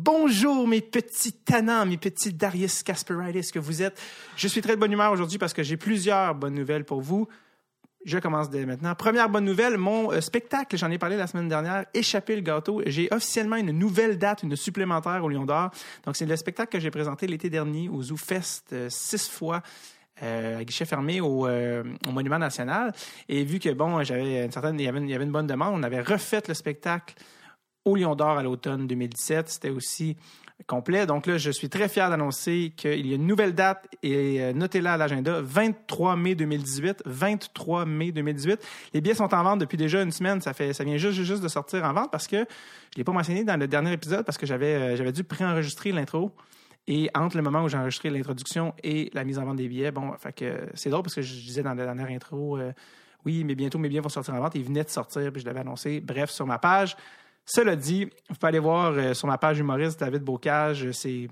Bonjour mes petits tannants, mes petits Darius Kasparaitis que vous êtes. Je suis très de bonne humeur aujourd'hui parce que j'ai plusieurs bonnes nouvelles pour vous. Je commence dès maintenant. Première bonne nouvelle, mon euh, spectacle, j'en ai parlé la semaine dernière, Échapper le gâteau. J'ai officiellement une nouvelle date, une supplémentaire au Lion d'Or. Donc c'est le spectacle que j'ai présenté l'été dernier au Zoo Fest euh, six fois. Euh, à guichet fermé au, Monument National. Et vu que, bon, j'avais une certaine, il y, avait il y avait une bonne demande, on avait refait le spectacle au Lion d'Or à l'automne 2017. C'était aussi complet. Donc là, je suis très fier d'annoncer qu'il y a une nouvelle date et euh, notez-la à l'agenda, 23 mai 2018. 23 mai 2018. Les billets sont en vente depuis déjà une semaine. Ça fait, ça vient juste, de sortir en vente parce que je l'ai pas mentionné dans le dernier épisode parce que j'avais, euh, j'avais dû préenregistrer l'intro. Et entre le moment où j'ai enregistré l'introduction et la mise en vente des billets, bon, que c'est drôle parce que je disais dans la dernière intro, euh, oui, mais bientôt mes billets vont sortir en vente. Ils venaient de sortir, puis je l'avais annoncé. Bref, sur ma page. Cela dit, vous pouvez aller voir euh, sur ma page humoriste David Bocage, c'est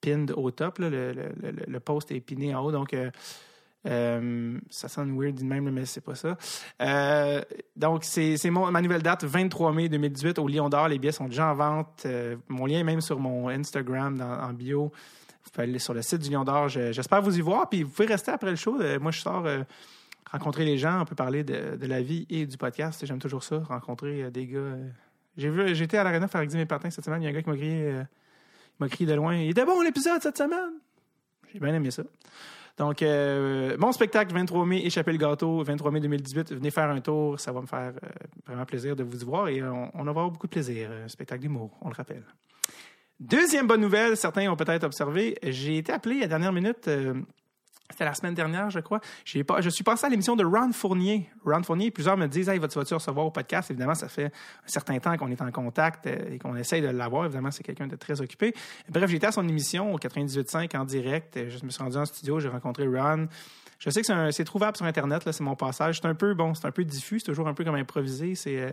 pinned au top, le, post est piné en haut, donc euh, euh, ça sonne weird même, mais c'est pas ça. Euh, donc, c'est ma nouvelle date, 23 mai 2018 au Lion d'Or. Les billets sont déjà en vente. Euh, mon lien est même sur mon Instagram dans, en bio. Vous pouvez aller sur le site du Lion d'Or. J'espère vous y voir. Puis vous pouvez rester après le show. moi, je sors rencontrer les gens. On peut parler de la vie et du podcast. J'aime toujours ça, rencontrer des gars. J'ai vu, j'étais à l'Arena faire mes patins cette semaine. Il y a un gars qui m'a crié, m'a crié de loin. Il était bon l'épisode cette semaine. J'ai bien aimé ça. Donc, euh, mon spectacle, 23 mai, Échapper le gâteau, 23 mai 2018. Venez faire un tour, ça va me faire euh, vraiment plaisir de vous y voir et on, on va avoir beaucoup de plaisir. Un spectacle d'humour, on le rappelle. Deuxième bonne nouvelle, certains ont peut-être observé, j'ai été appelé à la dernière minute. C'était la semaine dernière, je crois. Pas, je suis passé à l'émission de Ron Fournier. Ron Fournier, plusieurs me disent Hey, vas-tu recevoir au podcast? Évidemment, ça fait un certain temps qu'on est en contact euh, et qu'on essaye de l'avoir. Évidemment, c'est quelqu'un de très occupé. Bref, j'étais à son émission au 98.5 en direct. Je me suis rendu en studio, j'ai rencontré Ron. Je sais que c'est trouvable sur Internet, c'est mon passage. C'est un peu, bon, c'est un peu diffus, c'est toujours un peu comme improvisé, ces, euh,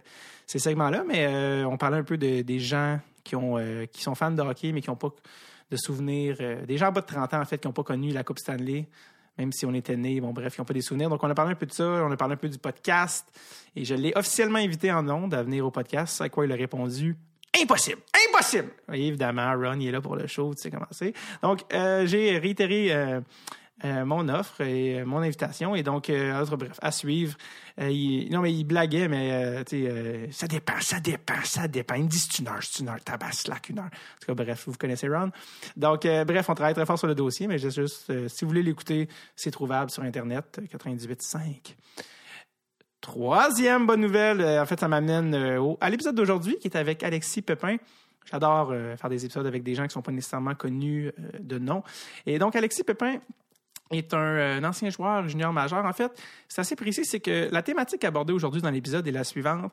ces segments-là, mais euh, on parlait un peu de, des gens qui, ont, qui sont fans de hockey, mais qui n'ont pas de souvenirs. Euh, des gens en bas de 30 ans, en fait, qui n'ont pas connu la Coupe Stanley, même si on était nés. Bon, bref, qui n'ont pas des souvenirs. Donc, on a parlé un peu de ça. On a parlé un peu du podcast. Et je l'ai officiellement invité en ondes à venir au podcast. À quoi il a répondu? Impossible! Impossible! Et évidemment, Ron, il est là pour le show, tu sais comment c'est. Donc, euh, j'ai réitéré euh, euh, mon offre et euh, mon invitation. Et donc, euh, bref, à suivre. Il, non, mais il blaguait, mais ça dépend, ça dépend, ça dépend. Il me dit c'est une heure, c'est une heure, tabac, slack, une heure. En tout cas, bref, vous connaissez Ron. Donc, bref, on travaille très fort sur le dossier, mais juste, juste si vous voulez l'écouter, c'est trouvable sur Internet, 98.5. Troisième bonne nouvelle, en fait, ça m'amène à l'épisode d'aujourd'hui qui est avec Alexis Pepin. J'adore faire des épisodes avec des gens qui ne sont pas nécessairement connus de nom. Et donc, Alexis Pepin, est un, ancien joueur junior majeur. En fait, c'est assez précis, c'est que la thématique abordée aujourd'hui dans l'épisode est la suivante.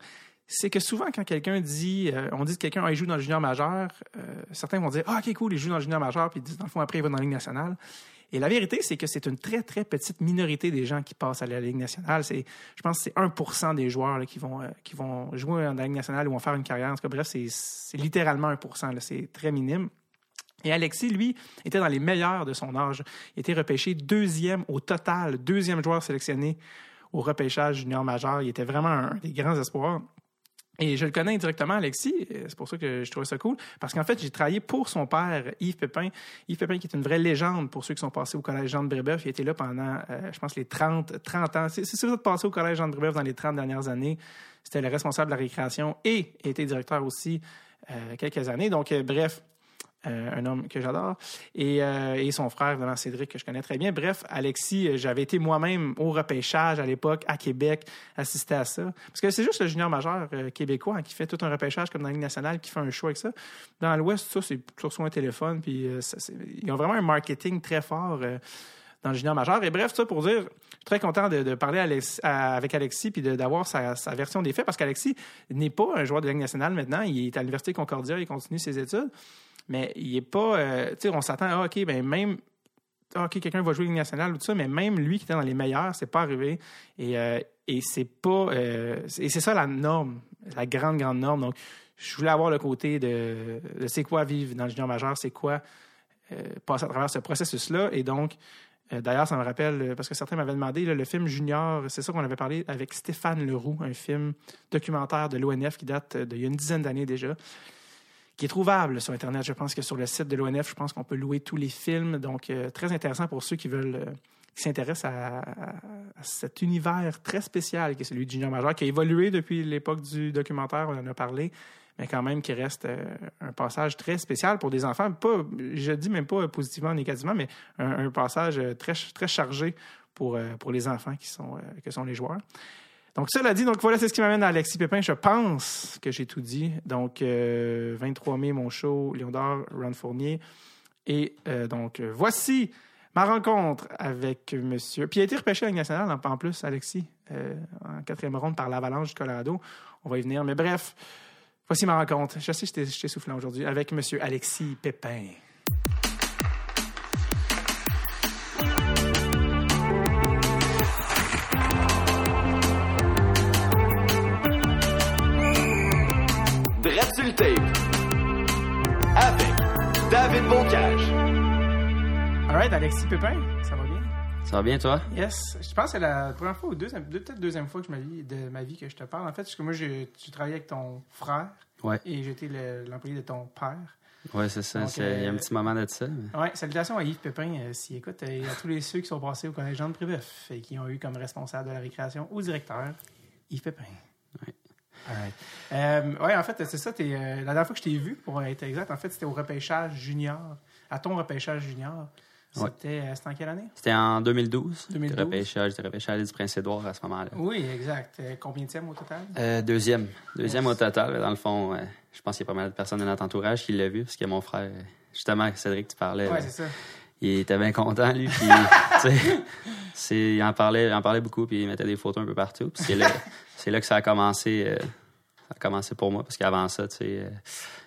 C'est que souvent, quand quelqu'un dit, euh, on dit que quelqu'un ah, il joue dans le junior majeur, euh, certains vont dire Ah, ok, cool, il joue dans le junior majeur, puis ils disent, dans le fond, après, il va dans la Ligue nationale. Et la vérité, c'est que c'est une très, très petite minorité des gens qui passent à la Ligue nationale. C'est, je pense que c'est 1 des joueurs là, qui, vont, euh, qui vont jouer dans la Ligue nationale ou vont faire une carrière. En tout cas, bref, c'est, littéralement 1% C'est très minime. Et Alexis, lui, était dans les meilleurs de son âge. Il était repêché deuxième au total, deuxième joueur sélectionné au repêchage junior majeur. Il était vraiment un des grands espoirs. Et je le connais indirectement, Alexis. C'est pour ça que je trouvais ça cool. Parce qu'en fait, j'ai travaillé pour son père, Yves Pépin. Yves Pépin, qui est une vraie légende pour ceux qui sont passés au collège Jean de Brébeuf. Il était là pendant, euh, je pense, les 30, 30 ans. Si, vous êtes passé au collège Jean de Brébeuf dans les 30 dernières années, c'était le responsable de la récréation et était directeur aussi euh, quelques années. Donc, euh, bref, euh, un homme que j'adore, et, euh, et, son frère, évidemment, Cédric, que je connais très bien. Bref, Alexis, euh, j'avais été moi-même au repêchage à l'époque, à Québec, assister à ça. Parce que c'est juste le junior majeur québécois hein, qui fait tout un repêchage comme dans la Ligue nationale, qui fait un choix avec ça. Dans l'Ouest, ça, c'est sur un téléphone, puis ils ont vraiment un marketing très fort dans le junior majeur. Et bref, ça pour dire, je suis très content de, parler avec Alexis puis d'avoir sa, sa, version des faits parce qu'Alexis n'est pas un joueur de Ligue nationale maintenant. Il est à l'Université Concordia, il continue ses études mais il est pas. Euh, tu sais, on s'attend à, OK, ben même. Ah, OK, quelqu'un va jouer Ligue nationale ou tout ça, mais même lui qui était dans les meilleurs, c'est pas arrivé. Et, euh, et c'est pas. Euh, et c'est ça la norme, la grande, grande norme. Donc, je voulais avoir le côté de, de c'est quoi vivre dans le junior majeur, c'est quoi passer à travers ce processus-là. Et donc, D'ailleurs, ça me rappelle, parce que certains m'avaient demandé, le film Junior, c'est ça qu'on avait parlé avec Stéphane Leroux, un film documentaire de l'ONF qui date d'il y a une dizaine d'années déjà qui est trouvable sur Internet. Je pense que sur le site de l'ONF, je pense qu'on peut louer tous les films. Donc, euh, très intéressant pour ceux qui veulent, euh, s'intéressent à, cet univers très spécial qui est celui du Junior Major, qui a évolué depuis l'époque du documentaire, on en a parlé, mais quand même qui reste euh, un passage très spécial pour des enfants. Pas, je dis même pas positivement, négativement, mais un, un passage très, très chargé pour, pour les enfants qui sont, que sont les joueurs. Donc, cela dit, donc voilà, c'est ce qui m'amène à Alexis Pépin. Je pense que j'ai tout dit. Donc, euh, 23 mai, mon show, Léon d'Or, Ron Fournier. Et euh, donc, euh, voici ma rencontre avec monsieur. Puis il a été repêché à la nationale, en, plus, Alexis, euh, en quatrième ronde par l'Avalanche du Colorado. On va y venir. Mais bref, voici ma rencontre. Je sais je t'ai soufflant aujourd'hui avec monsieur Alexis Pépin. David Bocage. All right, Alexis Pépin, ça va bien? Ça va bien, toi? Yes. Je pense que c'est la première fois ou deuxième, deux- peut-être deuxième fois que je vie, de ma vie que je te parle. En fait, parce que moi, j'ai j'ai travaillé avec ton frère Ouais. et j'étais le- l'employé de ton père. Ouais, c'est ça. Il y a un euh, petit moment de ça. mais- Ouais, salutations à Yves Pépin, euh, s'il écoute, et à tous les ceux qui sont passés au Collège Jean de Prébeuf et qui ont eu comme responsable de la récréation ou directeur Yves Pépin. Ouais. Right. Euh, en fait, c'est ça. euh, la dernière fois que je t'ai vu, pour être exact, en fait, c'était au repêchage junior. À ton repêchage junior. C'était euh, c'était en quelle année? C'était en 2012. 2012. J'étais repêché, j'étais l'île du Prince-Édouard à ce moment-là. Oui, exact. Euh, combien de au total? Euh, deuxième. Deuxième au total. Dans le fond, euh, je pense qu'il y a pas mal de personnes de notre entourage qui l'ont vu, parce que mon frère, justement, Cédric, tu parlais, euh, c'est ça. Il était bien content, lui. Puis, tu sais, c'est- il en parlait, il en parlait beaucoup, puis il mettait des photos un peu partout. Puis c'est là, c'est là que ça a commencé. euh, ça a commencé pour moi, parce qu'avant ça, tu sais, euh,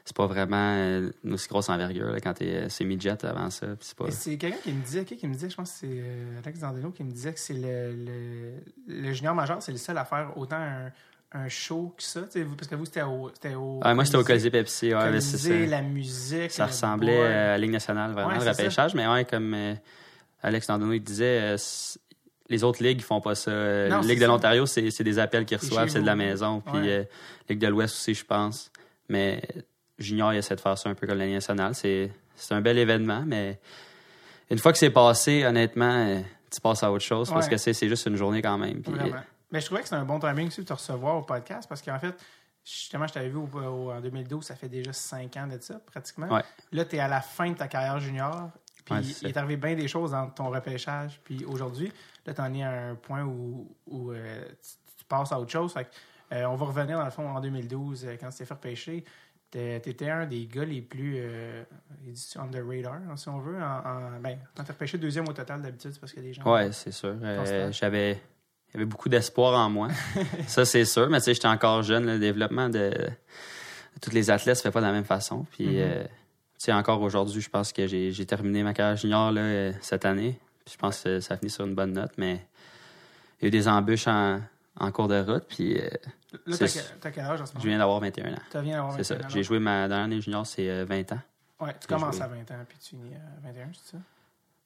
c'est pas vraiment euh, une aussi grosse envergure là, quand t'es euh, semi-jet avant ça. puis c'est pas... C'est quelqu'un qui me disait, qui me disait, je pense que c'est euh, Alex Dandelo qui me disait que c'est le, le, le junior majeur, c'est le seul à faire autant un, un show que ça. Parce que vous, c'était au, c'était au. Ah, moi, c'était au Colisée Pepsi. Ouais, là, c'est Colisée, ça. la musique. Ça ressemblait à la Ligue nationale, vraiment, Ouais, le ça. repêchage. Mais ouais, comme euh, Alex il disait, euh, les autres ligues font pas ça. Euh, Non, Ligue de l'Ontario, c'est c'est des appels qu'ils reçoivent, c'est de la maison. Puis Ligue de l'Ouest aussi, je pense. Mais Junior, il essaie de faire ça un peu comme la Ligue nationale. C'est c'est un bel événement, mais une fois que c'est passé, honnêtement, tu passes à autre chose parce que c'est c'est juste une journée quand même. Mais je trouvais que c'était un bon timing aussi de te recevoir au podcast parce qu'en fait, justement, je t'avais vu au- au- en 2012, ça fait déjà cinq ans de ça, pratiquement. Ouais. Là, tu es à la fin de ta carrière junior. Puis Ouais, il est arrivé bien des choses dans ton repêchage. Puis aujourd'hui, là, tu en es à un point où, où, euh, tu, tu passes à autre chose. Fait que, euh, on va revenir dans le fond en 2012, euh, quand tu t'es fait repêcher. Tu étais un des gars les plus euh, on the radar, hein, si on veut. En, en- ben, quand repêché deuxième au total d'habitude, c'est parce que les gens. Ouais, c'est sûr. Euh. J'avais il y avait beaucoup d'espoir en moi. ça, c'est sûr. Mais tu sais, j'étais encore jeune. Le développement de, de tous les athlètes se fait pas de la même façon. Puis, Mhm. euh, tu sais, encore aujourd'hui, je pense que j'ai terminé ma carrière junior là, euh, cette année. Puis je pense que ça a fini sur une bonne note. Mais il y a eu des embûches en, en cours de route. Puis euh, Là, t'as c'est- que- t'as quel âge en ce je moment? viens d'avoir 21 ans. Tu viens d'avoir C'est ça. 21 ans. J'ai joué ma dernière année junior, c'est euh, 20 ans. Ouais, tu commences à 20 ans puis tu finis à 21, c'est ça?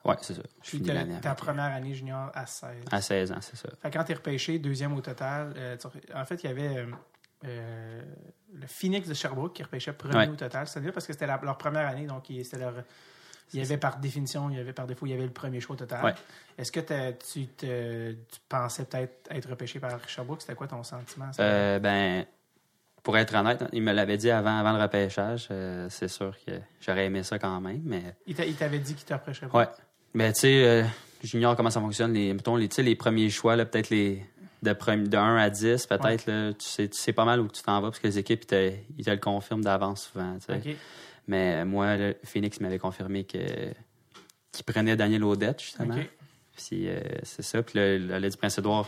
Ouais, c'est ça. Je finis ta, l'année ta 21. première année junior à 16. À 16 ans, c'est ça. Fait quand t'es repêché, deuxième au total, euh, tu- en fait, il y avait euh, euh, le Phoenix de Sherbrooke qui repêchait premier Ouais. au total. C'est-à-dire parce que c'était la- leur première année, donc il- c'était leur. Il y avait par définition, il y avait par défaut, il y avait le premier choix au total. Ouais. Est-ce que tu, te- tu pensais peut-être être repêché par Sherbrooke? C'était quoi ton sentiment? Euh, ben, pour être honnête, il me l'avait dit avant, avant le repêchage. euh, c'est sûr que j'aurais aimé ça quand même, mais Il t'a- il t'avait dit qu'il te repêcherait pas? ouais. Mais tu sais, euh, j'ignore comment ça fonctionne. Les, mettons, les, les premiers choix, là, peut-être les de, de 1 à 10, peut-être, là, tu, sais, tu sais pas mal où tu t'en vas parce que les équipes, ils te, ils te le confirment d'avance souvent. Mais euh, moi, Phoenix m'avait confirmé que qu'il prenait Daniel Audette, justement. Puis euh, c'est ça. Puis le, le, le du Prince-Édouard,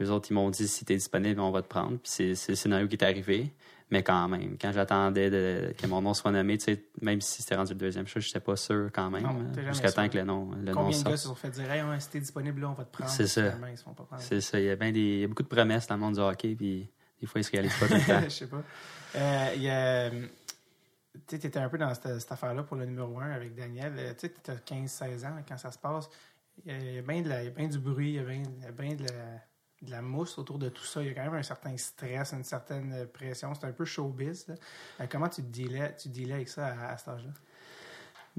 eux autres, ils m'ont dit si t'es disponible, on va te prendre. Puis c'est c'est le scénario qui est arrivé. Mais quand même, quand j'attendais de- que mon nom soit nommé, même si c'était rendu le deuxième choix, je n'étais pas sûr quand même. Hein, Jusqu'à temps que le nom, le nom Combien de gars se sont fait dire hey, ouais, si t'es disponible là, on va te prendre. C'est ça. C'est ça. Il y a bien des, il y a beaucoup de promesses dans le monde du hockey, puis des fois, ils se réalisent pas tout le temps. Je sais pas. Euh, il y a, tu sais, t'étais un peu dans cette, cette affaire-là pour le numéro 1 avec Daniel. Euh, Tu t'étais 15-16 ans quand ça se passe. Il y a, bien de la- il y a bien du bruit, il y a bien, il y a bien de la de la mousse autour de tout ça. Il y a quand même un certain stress, une certaine pression. C'est un peu showbiz. là. Euh, comment tu dealais, tu dealais avec ça à, à cet âge-là?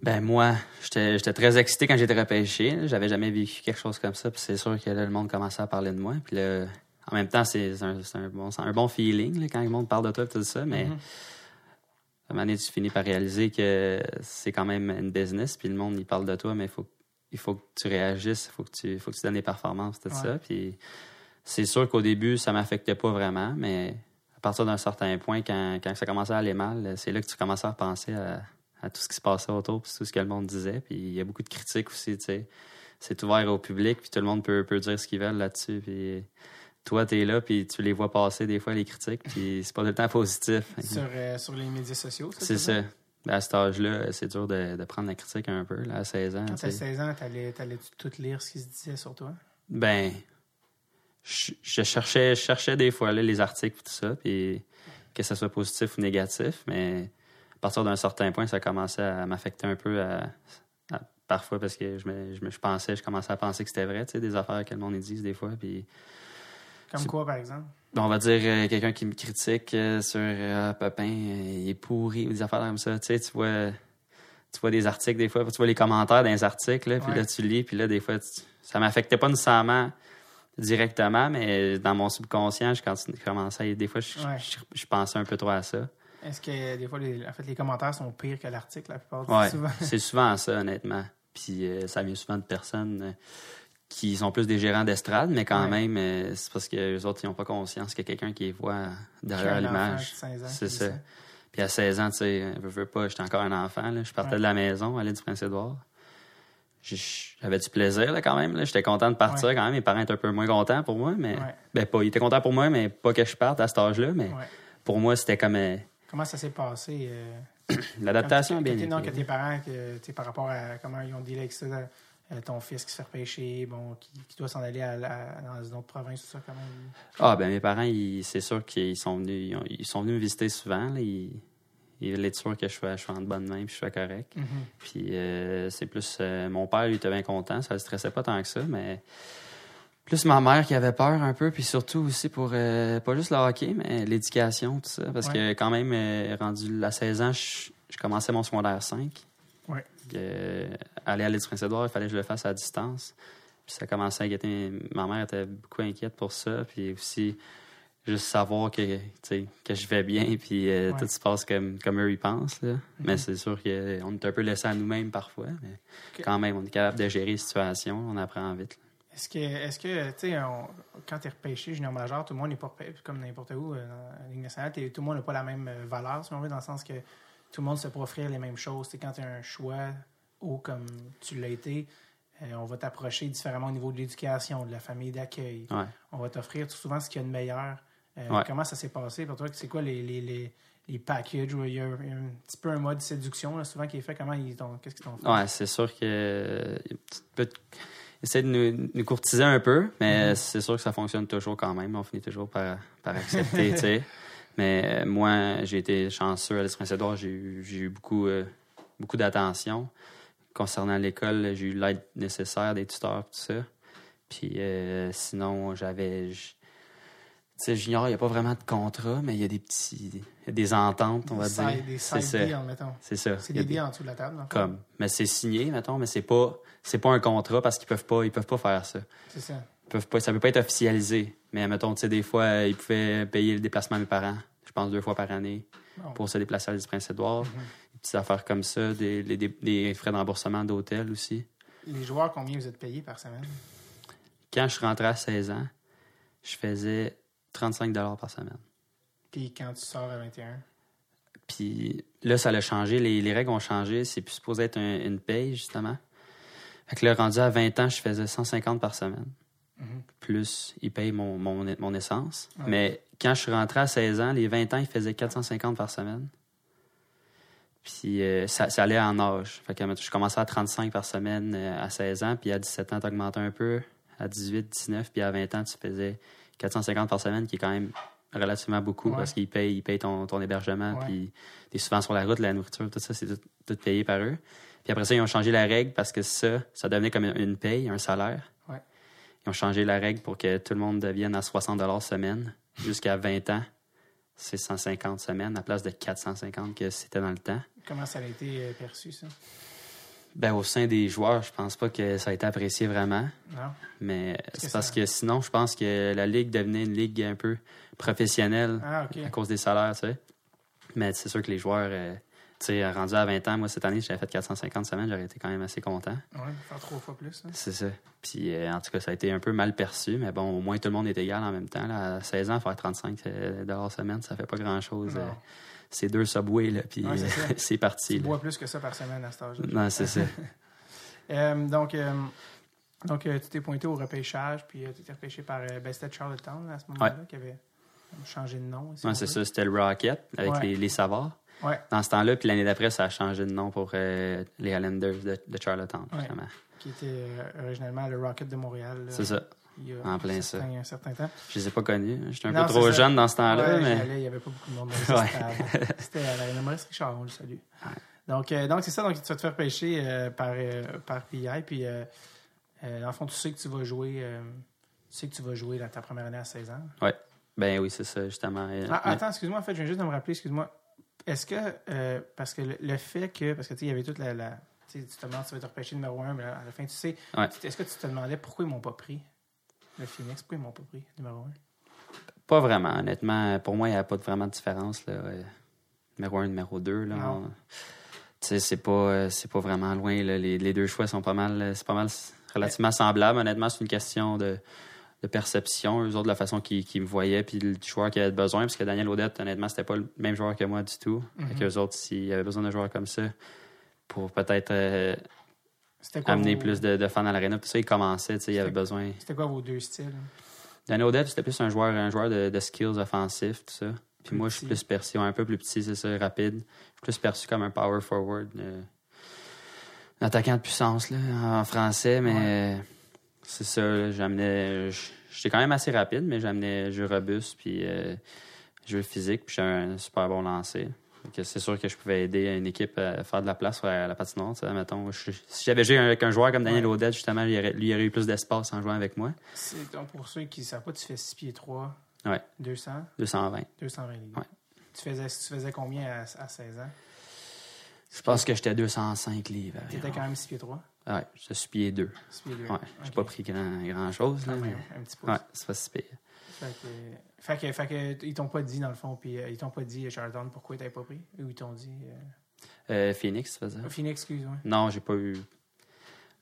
Ben moi, j'étais j'étais très excité quand j'étais repêché. J'avais jamais vécu quelque chose comme ça. Puis c'est sûr que là, le monde commençait à parler de moi. Puis là, en même temps, c'est un, un bon, un bon feeling là, quand le monde parle de toi et tout ça. Mais Mhm. à un moment donné, tu finis par réaliser que c'est quand même une business. Puis le monde, il parle de toi, mais il faut, il faut que tu réagisses. Il faut que tu, faut que tu donnes des performances, tout Ouais. ça. Puis c'est sûr qu'au début, ça m'affectait pas vraiment. Mais à partir d'un certain point, quand, quand ça commençait à aller mal, c'est là que tu commençais à repenser à, à tout ce qui se passait autour, puis tout ce que le monde disait. Puis il y a beaucoup de critiques aussi, tu sais. C'est ouvert au public, puis tout le monde peut, peut dire ce qu'ils veulent là-dessus. Puis toi, t'es là, puis tu les vois passer des fois, les critiques, puis c'est pas tout le temps positif. Sur, euh, sur les médias sociaux, ça, C'est tu ça. À cet âge-là, c'est dur de, de prendre la critique un peu, là, à 16 ans. Quand tu t'as sais. 16 ans, t'allais, t'allais-tu tout lire ce qui se disait sur toi? Ben, je, je cherchais, je cherchais des fois là, les articles et tout ça, puis que ce soit positif ou négatif, mais à partir d'un certain point, ça commençait à m'affecter un peu à- à- parfois parce que je, me, je, me- je pensais, je commençais à penser que c'était vrai, tu sais, des affaires que le monde disent des fois, puis Comme quoi, par exemple? on va dire euh, quelqu'un qui me critique euh, sur euh, Pepin, euh, il est pourri ou des affaires comme ça. Tu sais, tu vois, tu vois des articles des fois, tu vois les commentaires dans les articles, là, puis Ouais. là tu lis, puis là des fois tu- ça m'affectait pas nécessairement directement, mais dans mon subconscient, je, continue- je commençais, à- des fois je, Ouais. je, je pensais un peu trop à ça. Est-ce que des fois, les, en fait, les commentaires sont pires que l'article la plupart du Ouais, souvent? c'est souvent ça honnêtement. Puis euh, ça vient souvent de personnes euh, qui sont plus des gérants d'estrade, mais quand Ouais. même, euh, c'est parce que les autres, ils n'ont pas conscience qu'il y a quelqu'un qui les voit derrière l'image. de 16 ans C'est ça. Puis à 16 ans, tu sais, je veux pas, j'étais encore un enfant. Là. Je partais Ouais. de la maison, aller du Prince-Édouard. J'avais du plaisir là, quand même. là? J'étais content de partir Ouais. quand même. Mes parents étaient un peu moins contents pour moi, mais Ouais. ben pas. Ils étaient contents pour moi, mais pas que je parte à cet âge-là. Mais Ouais. pour moi, c'était comme euh, Comment ça s'est passé? euh, l'adaptation bien Non, que tes parents, que, par rapport à comment ils ont dealé avec ça, euh, ton fils qui se fait repêcher, bon, qui, qui doit s'en aller à, dans une autre province, tout ça, comment Ah ben mes parents, ils- c'est sûr qu'ils sont venus, ils, ont- ils sont venus me visiter souvent. Là. Ils, voulaient être sûrs que je sois, je sois en bonne main puis je sois correct. Mhm. Puis euh, c'est plus euh, mon père, lui, était bien content, ça le stressait pas tant que ça, mais plus ma mère qui avait peur un peu, puis surtout aussi pour euh, pas juste le hockey, mais l'éducation, tout ça. Parce Ouais. que quand même, rendu à 16 ans, je, je commençais mon secondaire 5. Ouais. Aller à l'île du Prince-Édouard, il fallait que je le fasse à distance. Puis ça commençait à inquiéter. Ma mère était beaucoup inquiète pour ça. Puis aussi, juste savoir que, tu sais, que je vais bien, puis euh, Ouais. tout se passe comme, comme eux ils pensent. Là. Mais c'est sûr qu'on est un peu laissé à nous-mêmes parfois. Mais quand même, on est capable de gérer les situations, on apprend vite. Est-ce que, est-ce que, tu sais, quand tu es repêché junior majeur, tout le monde n'est pas repêché, comme n'importe où euh, dans la Ligue nationale, tout le monde n'a pas la même euh, valeur, si on veut, dans le sens que tout le monde se peut offrir les mêmes choses. Tu sais, quand tu as un choix haut comme tu l'as été, euh, on va t'approcher différemment au niveau de l'éducation, de la famille d'accueil. Ouais. On va t'offrir tout souvent ce qu'il y a de meilleur. Euh, Ouais. Comment ça s'est passé pour toi? C'est quoi les, les, les, les packages? où Il y a un, petit peu un mode séduction là, souvent qui est fait? Comment ils t'ont, qu'est-ce qu'ils t'ont fait? Ouais, c'est sûr que euh, peut essayer de nous, nous courtiser un peu, mais Mhm. c'est sûr que ça fonctionne toujours quand même. On finit toujours par, par accepter, tu sais. Mais euh, moi, j'ai été chanceux à l'Esprit Prince-Édouard. J'ai eu, j'ai eu beaucoup, euh, beaucoup d'attention. Concernant l'école, j'ai eu l'aide nécessaire des tuteurs, tout ça. Puis euh, sinon, j'avais... sais, junior, il n'y a pas vraiment de contrat, mais il y a des petits... des ententes, on va Des dire. Des side ça. deals, mettons. C'est ça. C'est a des deals en dessous de la table. le fond. comme mais c'est signé mettons mais c'est pas c'est pas un contrat parce qu'ils peuvent pas ils peuvent pas faire ça C'est ça. ils peuvent pas ça peut pas être officialisé mais mettons tu sais des fois ils pouvaient payer le déplacement à mes parents je pense deux fois par année pour se déplacer à l'île du Prince-Édouard Mhm. des petites affaires comme ça des, des, des- des frais de remboursement d'hôtel aussi Les joueurs, combien vous êtes payés par semaine? quand je suis rentré à 16 ans je faisais 35 par semaine Puis quand tu sors à 21? Puis là, ça a changé. Les, les règles ont changé. C'est plus supposé être un- une paye, justement. Fait que là, rendu à 20 ans, je faisais 150 par semaine. Mhm. Plus, ils payent mon, mon, mon essence. Mais quand je suis rentré à 16 ans, les 20 ans, ils faisaient 450 par semaine. Puis euh, ça, ça allait en âge. Fait que je commençais à 35 par semaine euh, à 16 ans. Puis à 17 ans, tu augmentais un peu. À 18, 19. Puis à 20 ans, tu faisais 450 par semaine, qui est quand même relativement beaucoup Ouais. parce qu'ils payent, ils payent ton, ton hébergement. Puis t'es souvent sur la route, la nourriture, tout ça, c'est tout, tout payé par eux. Puis après ça, ils ont changé la règle parce que ça, ça devenait comme une- paye, un salaire. Ouais. ils ont changé la règle pour que tout le monde devienne à 60 semaine. Jusqu'à 20 ans, c'est 150 semaines à place de 450 que c'était dans le temps. Comment ça a été euh, perçu, ça? Ben, au sein des joueurs, je pense pas que ça a été apprécié vraiment. Non? Mais c'est parce ça- que sinon, je pense que la ligue devenait une ligue un peu professionnelle Ah, à cause des salaires, tu sais. Mais c'est sûr que les joueurs, euh, tu sais, rendus à 20 ans, moi, cette année, j'avais fait 450 semaines, j'aurais été quand même assez content. Ouais, faire trois fois plus. hein. C'est ça. Puis, euh, en tout cas, ça a été un peu mal perçu, mais bon, au moins, tout le monde est égal en même temps. Là. À 16 ans, faire 35 euh, dollars semaine, ça fait pas grand-chose. Euh, c'est deux subways, là, puis Ouais, c'est ça. euh, c'est parti. Tu là. bois plus que ça par semaine à cet âge-là. Non, c'est ça. Euh, donc, euh, donc euh, tu t'es pointé au repêchage, puis tu t'es repêché par ben, c'était Charlottetown à ce moment-là, qui avait changé de nom. si Ouais, c'est ça, c'était le Rocket avec les, les. Ouais, Dans ce temps-là, puis l'année d'après, ça a changé de nom pour les Highlanders de, de Charlottetown, qui était originalement le Rocket de Montréal. C'est ça. Il y a En plein un ça. certain, un certain temps. Je les ai pas connus. J'étais un Non, peu trop ça. jeune dans ce temps-là, Ouais, mais il n'y avait pas beaucoup de monde Ouais. C'était à la Maurice Richard, on le salue. Donc, euh, donc c'est ça. Donc, tu vas te faire pêcher euh, par, euh, par PI. Puis, dans le fond, tu sais que tu vas jouer. tu sais que tu vas jouer dans ta première année à 16 ans. ben oui, c'est ça, justement. Ah, mais- attends, excuse-moi, en fait, je viens juste de me rappeler, excuse-moi. Est-ce que, parce que le, le fait que, parce que tu sais, il y avait toute la. la tu te demandes si tu vas te repêcher numéro 1, mais à la fin, tu sais. Ouais. Est-ce que tu te demandais pourquoi ils m'ont pas pris? Le Phoenix Pourquoi ils m'ont pas pris numéro 1 Pas vraiment, honnêtement. Pour moi, il n'y a pas vraiment de différence. Là. euh, Numéro 1, numéro 2. Là. On- Tu sais, c'est pas, euh, c'est pas vraiment loin. là. Les, les deux choix sont pas mal, euh, c'est pas mal relativement semblables. Honnêtement, c'est une question de, de perception. Eux autres, de la façon qu'ils qu'ils me voyaient, puis le joueur qui avait besoin. Parce que Daniel Audette, honnêtement, c'était pas le même joueur que moi du tout. Mhm. Fait qu'eux autres, s'ils avaient besoin d'un joueur comme ça, pour peut-être euh, quoi amener vos- plus de, de fans à l'aréna, tout ça, ils commençaient. tu sais, Ils avaient C'était- besoin. C'était quoi vos deux styles? Daniel Odette, c'était plus un joueur, un joueur de, de skills offensifs, tout ça. Puis Plus moi, je suis plus perçu, ouais, un peu plus petit, c'est ça, rapide. Je suis plus perçu comme un power forward. euh, un attaquant de puissance, là, en français, mais c'est ça, j'amenais. J'étais quand même assez rapide, mais j'amenais jeu robuste, puis euh, jeu physique, puis j'ai un super bon lancer. C'est sûr que je pouvais aider une équipe à faire de la place à la patinoire. Mettons, je- si j'avais joué avec un joueur comme Daniel Ouais. Odette, justement, lui, il aurait, eu plus d'espace en jouant avec moi. Donc, Pour ceux qui ne savent pas, tu fais 6 pieds 3, Ouais. 200, 220. 220 livres. Ouais. Tu faisais, tu faisais combien à, à 16 ans? Je pense que j'étais 205 livres. Tu étais quand même 6 pieds 3, Ouais, je suis pied 2. 6 pieds 2. Ouais, j'ai pas pris grand, grand chose, là, mais... un petit peu. Ouais, c'est pas si pire. Fait que, fait que, fait que ils t'ont pas dit, dans le fond, puis euh, ils t'ont pas dit, Charlotte, pourquoi ils t'avaient pas pris? Ou ils t'ont dit. euh, Euh, Phoenix, tu faisais? Phoenix, excuse-moi. Non, j'ai pas eu...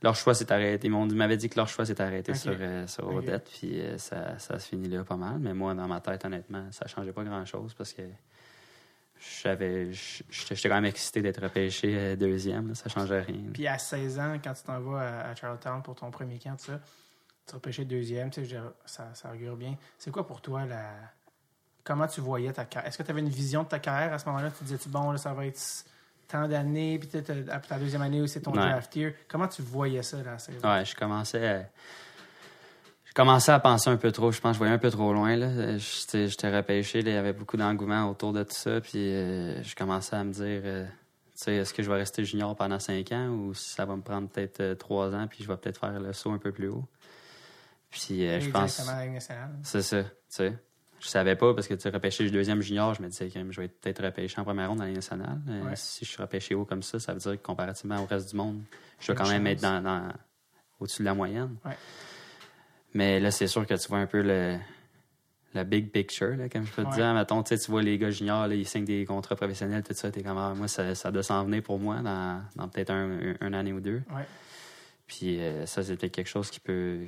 Leur choix s'est arrêté. Ils m'avaient dit que leur choix s'est arrêté sur, euh, sur. Odette, puis euh, ça, ça se finit là pas mal. Mais moi, dans ma tête, honnêtement, ça changeait pas grand-chose parce que j'avais... J'étais quand même excité d'être repêché euh, deuxième, là, ça changeait rien. Puis à 16 ans, quand tu t'en vas à, à Charlottetown pour ton premier camp, tout ça, tu repêchais deuxième, tu sais, ça, ça augure bien. C'est quoi pour toi la. Comment tu voyais ta carrière? Est-ce que tu avais une vision de ta carrière à ce moment-là? Tu te disais-tu, bon, là, ça va être tant d'années, puis peut-être euh, après ta deuxième année où c'est ton Ouais. draft year. Comment tu voyais ça, là, à 16 ans? Ouais, je commençais à... Je commençais à penser un peu trop. Je pense que je voyais un peu trop loin. Là. J'étais, repêché. là, Il y avait beaucoup d'engouement autour de tout ça. Puis euh, je commençais à me dire, euh, tu sais, est-ce que je vais rester junior pendant cinq ans ou si ça va me prendre peut-être euh, trois ans puis je vais peut-être faire le saut un peu plus haut? Puis euh, je pense... C'est ça, tu sais. Je savais pas parce que tu repêché le deuxième junior, je me disais que je vais peut-être repêché en première ronde dans Ligue nationale. Euh, Ouais. Si je suis repêché haut comme ça, ça veut dire que comparativement au reste du monde, je Une quand même chance. être dans, dans- au-dessus de la moyenne. Ouais. Mais là, c'est sûr que tu vois un peu le, la big picture, là, comme je peux te Ouais. dire. Mettons, tu vois les gars juniors, là, ils signent des contrats professionnels, tout ça. T'es comme, ah, moi, ça, ça doit s'en venir pour moi dans, dans peut-être un, un, un année ou deux. Puis euh, ça, c'est peut-être quelque chose qui peut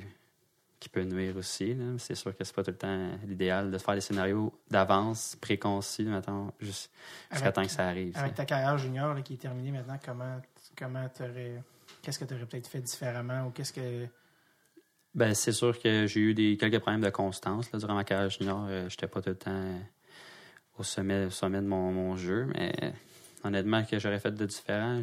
qui peut nuire aussi. C'est sûr que c'est pas tout le temps l'idéal de faire des scénarios d'avance, préconcis, mettons, juste jusqu'à temps que ça arrive. Avec ça. ta carrière junior là, qui est terminée maintenant, comment comment t'aurais. Qu'est-ce que tu aurais peut-être fait différemment ou qu'est-ce que. Ben, c'est sûr que j'ai eu des, quelques problèmes de constance là, durant ma carrière junior. Euh, J'étais pas tout le temps au sommet, au sommet de mon, mon jeu, mais honnêtement, que j'aurais fait de différent,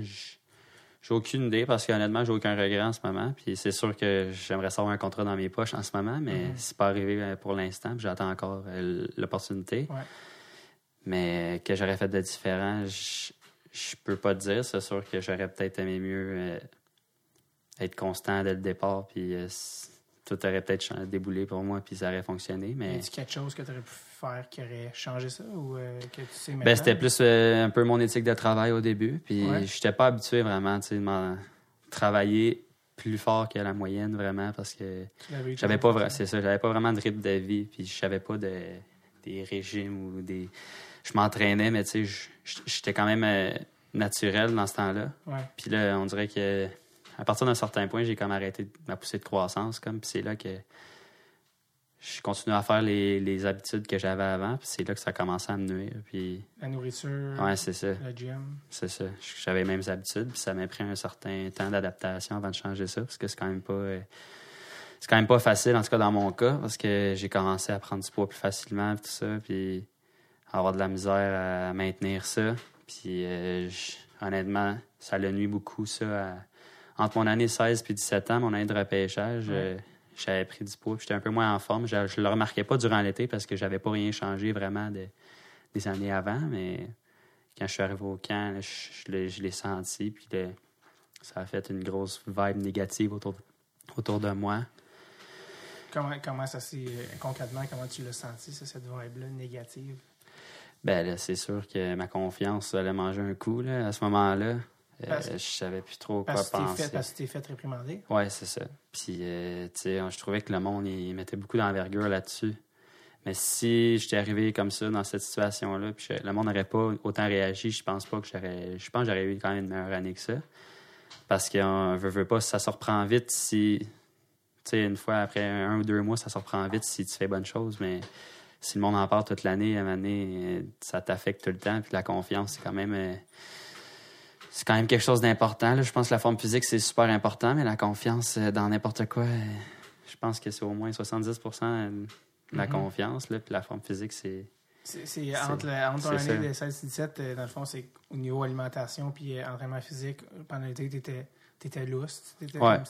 j'ai aucune idée parce qu'honnêtement, j'ai aucun regret en ce moment. Puis c'est sûr que j'aimerais savoir un contrat dans mes poches en ce moment, mais Mhm. c'est pas arrivé euh, pour l'instant. J'attends encore euh, l'opportunité. Ouais. Mais que j'aurais fait de différent, je je peux pas te dire. C'est sûr que j'aurais peut-être aimé mieux euh, être constant dès le départ. Puis, tout aurait peut-être déboulé pour moi, puis ça aurait fonctionné. Y Mais a-t-il quelque chose que tu aurais pu faire qui aurait changé ça ou euh, que tu sais maintenant? ben, c'était plus euh, un peu mon éthique de travail au début. Puis Ouais. j'étais pas habitué vraiment, tu sais, de travailler plus fort que la moyenne, vraiment, parce que j'avais pas, vra- c'est ça, j'avais pas vraiment de rythme de vie, puis je savais pas de, des régimes ou des. Je m'entraînais, mais tu sais, je- je- j'étais quand même euh, naturel dans ce temps-là. Ouais. Puis là, on dirait que à partir d'un certain point, j'ai comme arrêté ma poussée de croissance, comme, puis c'est là que je continue à faire les, les habitudes que j'avais avant, puis c'est là que ça a commencé à me nuire. Puis, La nourriture, ouais, c'est ça. le gym. C'est ça. J'avais les mêmes habitudes, puis ça m'a pris un certain temps d'adaptation avant de changer ça, parce que c'est quand même pas. euh, c'est quand même pas facile, en tout cas dans mon cas, parce que j'ai commencé à prendre du poids plus facilement, puis tout ça, puis avoir de la misère à maintenir ça. Puis euh, honnêtement, ça l'a nuit beaucoup, ça. à- Entre mon année 16 puis 17 ans, mon année de repêchage, Ouais. euh, j'avais pris du poids, j'étais un peu moins en forme. Je, je le remarquais pas durant l'été parce que j'avais pas rien changé vraiment de- des années avant, mais quand je suis arrivé au camp, là, je, je l'ai- senti, puis ça a fait une grosse vibe négative autour, autour de moi. Comment, comment ça s'est. euh, Concrètement, comment tu l'as senti, ça, cette vibe-là négative? Ben c'est sûr que ma confiance allait manger un coup là, à ce moment-là. Euh, Parce- je savais plus trop quoi Parce penser. fait, parce que t'es fait réprimander. Ouais, c'est ça. Puis, euh, tu sais, je trouvais que le monde, il mettait beaucoup d'envergure là-dessus. Mais si j'étais arrivé comme ça, dans cette situation-là, puis le monde n'aurait pas autant réagi, je pense pas que j'aurais... Je pense que j'aurais eu quand même une meilleure année que ça. Parce qu'on veut, veut pas, ça se reprend vite si... Tu sais, une fois après un ou deux mois, ça se reprend vite si tu fais bonne chose, mais si le monde en parle toute l'année, à un moment donné, euh, ça t'affecte tout le temps, puis la confiance, c'est quand même... euh, c'est quand même quelque chose d'important. là. Je pense que la forme physique, c'est super important, mais la confiance euh, dans n'importe quoi, euh, je pense que c'est au moins 70 de la Mhm. confiance. Là, puis la forme physique, c'est. Entre, entre ton c'est année ça. de 16-17, euh, dans le fond, c'est au niveau alimentation puis euh, entraînement physique. Pendant l'été, t'étais étais lousse. Ouais. un-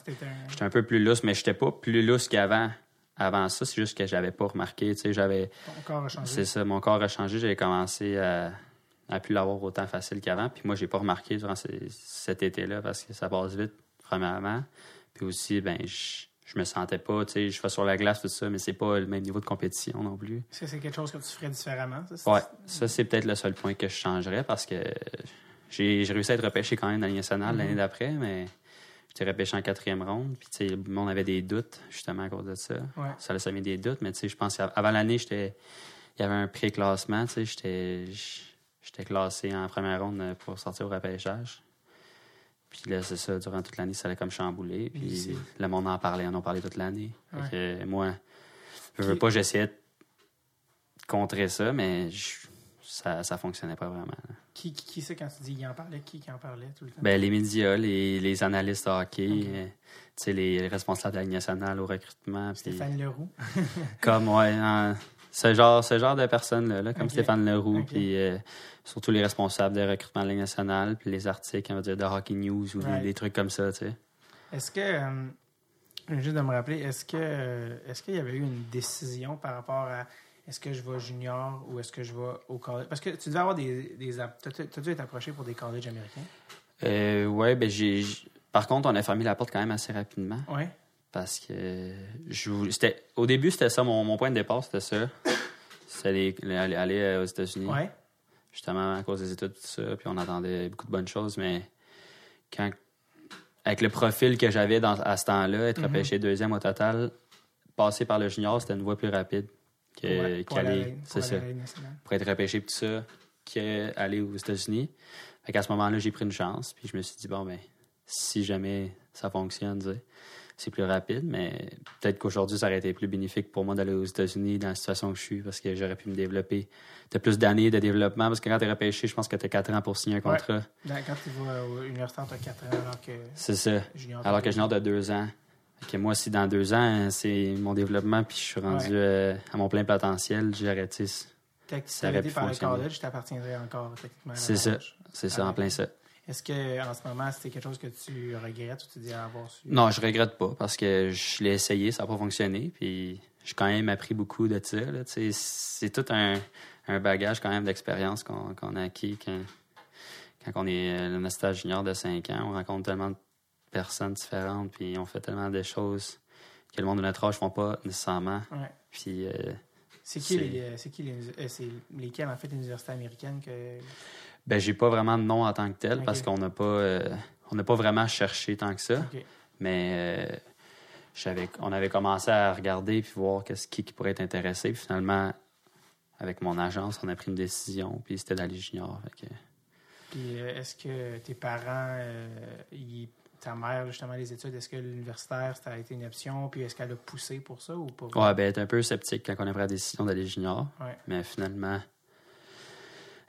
J'étais un peu plus lousse, mais j'étais pas plus lousse qu'avant. Avant ça, c'est juste que j'avais pas remarqué. Tu j'avais. Ton corps a changé. C'est ça, mon corps a changé. J'avais commencé à, à plus l'avoir autant facile qu'avant. Puis moi, j'ai pas remarqué durant ces- cet été-là parce que ça passe vite, premièrement. Puis aussi, ben, je, je me sentais pas, tu sais, je fais sur la glace, tout ça, mais c'est pas le même niveau de compétition non plus. Est-ce que c'est quelque chose que tu ferais différemment? Ça, Ouais, ça, c'est peut-être le seul point que je changerais parce que j'ai réussi à être repêché quand même dans la nationale Mhm. l'année d'après, mais j'étais repêché en quatrième ronde. Puis, tu sais, le monde avait des doutes, justement, à cause de ça. Ouais. Ça a mis des doutes, mais tu sais, je pense qu'avant l'année, j'étais. Il y avait un pré-classement, tu sais, j'étais. J'étais classé en première ronde pour sortir au repêchage. Puis là, c'est ça, durant toute l'année, ça allait comme chambouler. Puis Ici. le monde en parlait, on en parlait toute l'année. Fait Ouais. que moi, je veux pas, j'essayais de contrer ça, mais je- ça, ça fonctionnait pas vraiment. Qui, qui, qui c'est quand tu dis il en parlait? Qui, qui en parlait tout le temps? Ben, les médias, les, les analystes hockey, euh, les responsables de la Ligue nationale au recrutement. Stéphane Leroux. Comme, ouais, hein, ce, genre, ce genre de personnes-là, là, comme. Stéphane Leroux, Ok. puis euh, surtout les responsables de recrutement de la Ligue nationale, puis les articles, on va dire, de Hockey News ou des- Right. des, trucs comme ça, tu sais. Est-ce que, euh, juste de me rappeler, est-ce que euh, est-ce qu'il y avait eu une décision par rapport à est-ce que je vais junior ou est-ce que je vais au college? Parce que tu devais avoir des. des app- t'as- T'as dû être approché pour des colleges américains? Ouais, ben j'ai... Par contre, on a fermé la porte quand même assez rapidement. Oui. Parce que je au début c'était ça mon, mon point de départ c'était ça. C'était aller, aller- euh, aux États-Unis. Oui. justement à cause des études tout ça puis on attendait beaucoup de bonnes choses mais quand avec le profil que j'avais à ce temps-là être Mhm. repêché deuxième au total passer par le junior c'était une voie plus rapide que Ouais, qu'aller pour c'est être repêché tout ça qu'aller aux États-Unis. Fait qu'à ce moment-là j'ai pris une chance puis je me suis dit bon ben si jamais ça fonctionne tu sais, c'est plus rapide, mais peut-être qu'aujourd'hui, ça aurait été plus bénéfique pour moi d'aller aux États-Unis dans la situation que je suis parce que j'aurais pu me développer. Tu plus d'années de développement parce que quand tu es repêché, je pense que tu as 4 ans pour signer un contrat. Dans- Quand tu vas au universitaire, tu as 4 ans alors que C'est ça. junior. Alors que junior de 2 ans. Que moi, si dans 2 ans, c'est mon développement puis je suis rendu Ouais. euh, à mon plein potentiel, si ça tu aurait été pu par le fonctionner. college, tu appartiendrais encore techniquement à C'est ça. C'est ça, en plein ça. Est-ce que en ce moment, c'était quelque chose que tu regrettes ou tu dis avoir su? Non, je regrette pas parce que je l'ai essayé, ça n'a pas fonctionné. Puis j'ai quand même appris beaucoup de ça. C'est tout un, un bagage quand même d'expérience qu'on qu'on a acquis quand, quand on est euh, un stage junior de 5 ans. On rencontre tellement de personnes différentes, puis on fait tellement de choses que le monde de notre âge font pas nécessairement. Ouais. Puis, euh, C'est qui, C'est- les, euh, c'est qui les, c'est lesquels, en fait, les universités américaines que. Ben, j'ai pas vraiment de nom en tant que tel parce qu'on n'a pas, euh, on n'a pas vraiment cherché tant que ça. Mais euh, j'avais, on avait commencé à regarder puis voir qu'est-ce qui, qui pourrait être intéressé. Puis finalement, avec mon agence, on a pris une décision. Puis c'était d'aller junior. Fait que- Puis euh, est-ce que tes parents, ils- ta mère, justement, les études, est-ce que l'universitaire, ça a été une option? Puis est-ce qu'elle a poussé pour ça ou pas? Ouais, ben, elle était un peu sceptique quand on a pris la décision d'aller junior. Ouais. Mais finalement,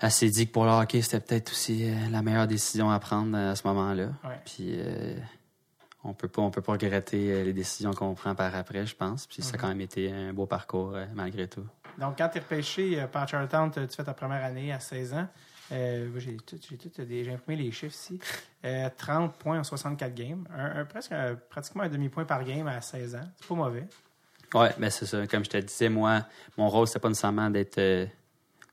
elle s'est dit que pour le hockey, c'était peut-être aussi euh, la meilleure décision à prendre à ce moment-là. Ouais. Puis euh, on peut pas, on peut pas regretter euh, les décisions qu'on prend par après, je pense. Puis ça a Mhm. quand même été un beau parcours euh, malgré tout. Donc, quand tu es repêché euh, par Charlottetown, tu fais ta première année à 16 ans. Euh, j'ai tout, j'ai tout des- j'ai imprimé les chiffres ici. Euh, 30 points en 64 games. Un, un- presque un- pratiquement un demi-point par game à 16 ans. C'est pas mauvais. Ouais, ben c'est ça. Comme je te disais, moi, mon rôle, c'était pas nécessairement d'être euh,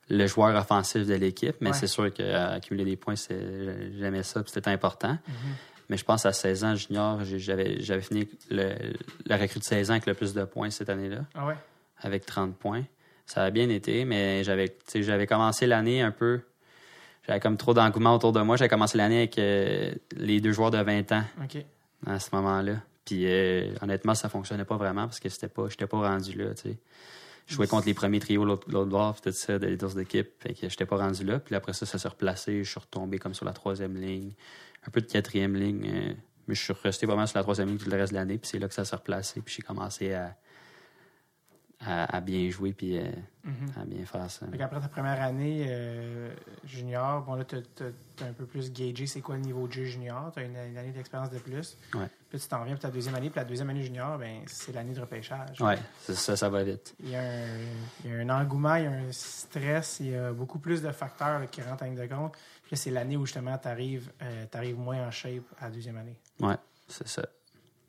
le joueur offensif de l'équipe, mais Ouais. c'est sûr qu'accumuler des points, c'est, j'aimais ça, puis c'était important. Mais je pense à 16 ans junior, j'avais, fini le, le recrue de 16 ans avec le plus de points cette année-là, Ah ouais? avec 30 points. Ça a bien été, mais j'avais, commencé l'année un peu. J'avais comme trop d'engouement autour de moi. J'avais commencé l'année avec euh, les deux joueurs de 20 ans à ce moment-là. Puis euh, honnêtement, ça fonctionnait pas vraiment parce que c'était pas, j'étais pas rendu là. Je jouais contre les premiers trios l'autre bord, puis tout ça, de les. Fait que j'étais pas rendu là. Puis après ça, ça s'est replacé. Je suis retombé comme sur la troisième ligne. Un peu de quatrième ligne. euh, mais je suis resté vraiment sur la troisième ligne tout le reste de l'année. Puis c'est là que ça s'est replacé. Puis j'ai commencé à, à, à bien jouer puis euh, Mhm. à bien faire ça. Qu'après ta première année euh, junior, bon là, tu as, un peu plus gagé c'est quoi le niveau de jeu junior. Tu as une, une année d'expérience de plus. Ouais. Puis tu t'en reviens pour ta deuxième année. Puis la deuxième année junior, ben, c'est l'année de repêchage. C'est ça, ça va vite. Il y, a un, il y a un engouement, il y a un stress, il y a beaucoup plus de facteurs là, qui rentrent en ligne de compte. Puis là, c'est l'année où justement tu arrives, moins en shape à la deuxième année. Ouais, c'est ça.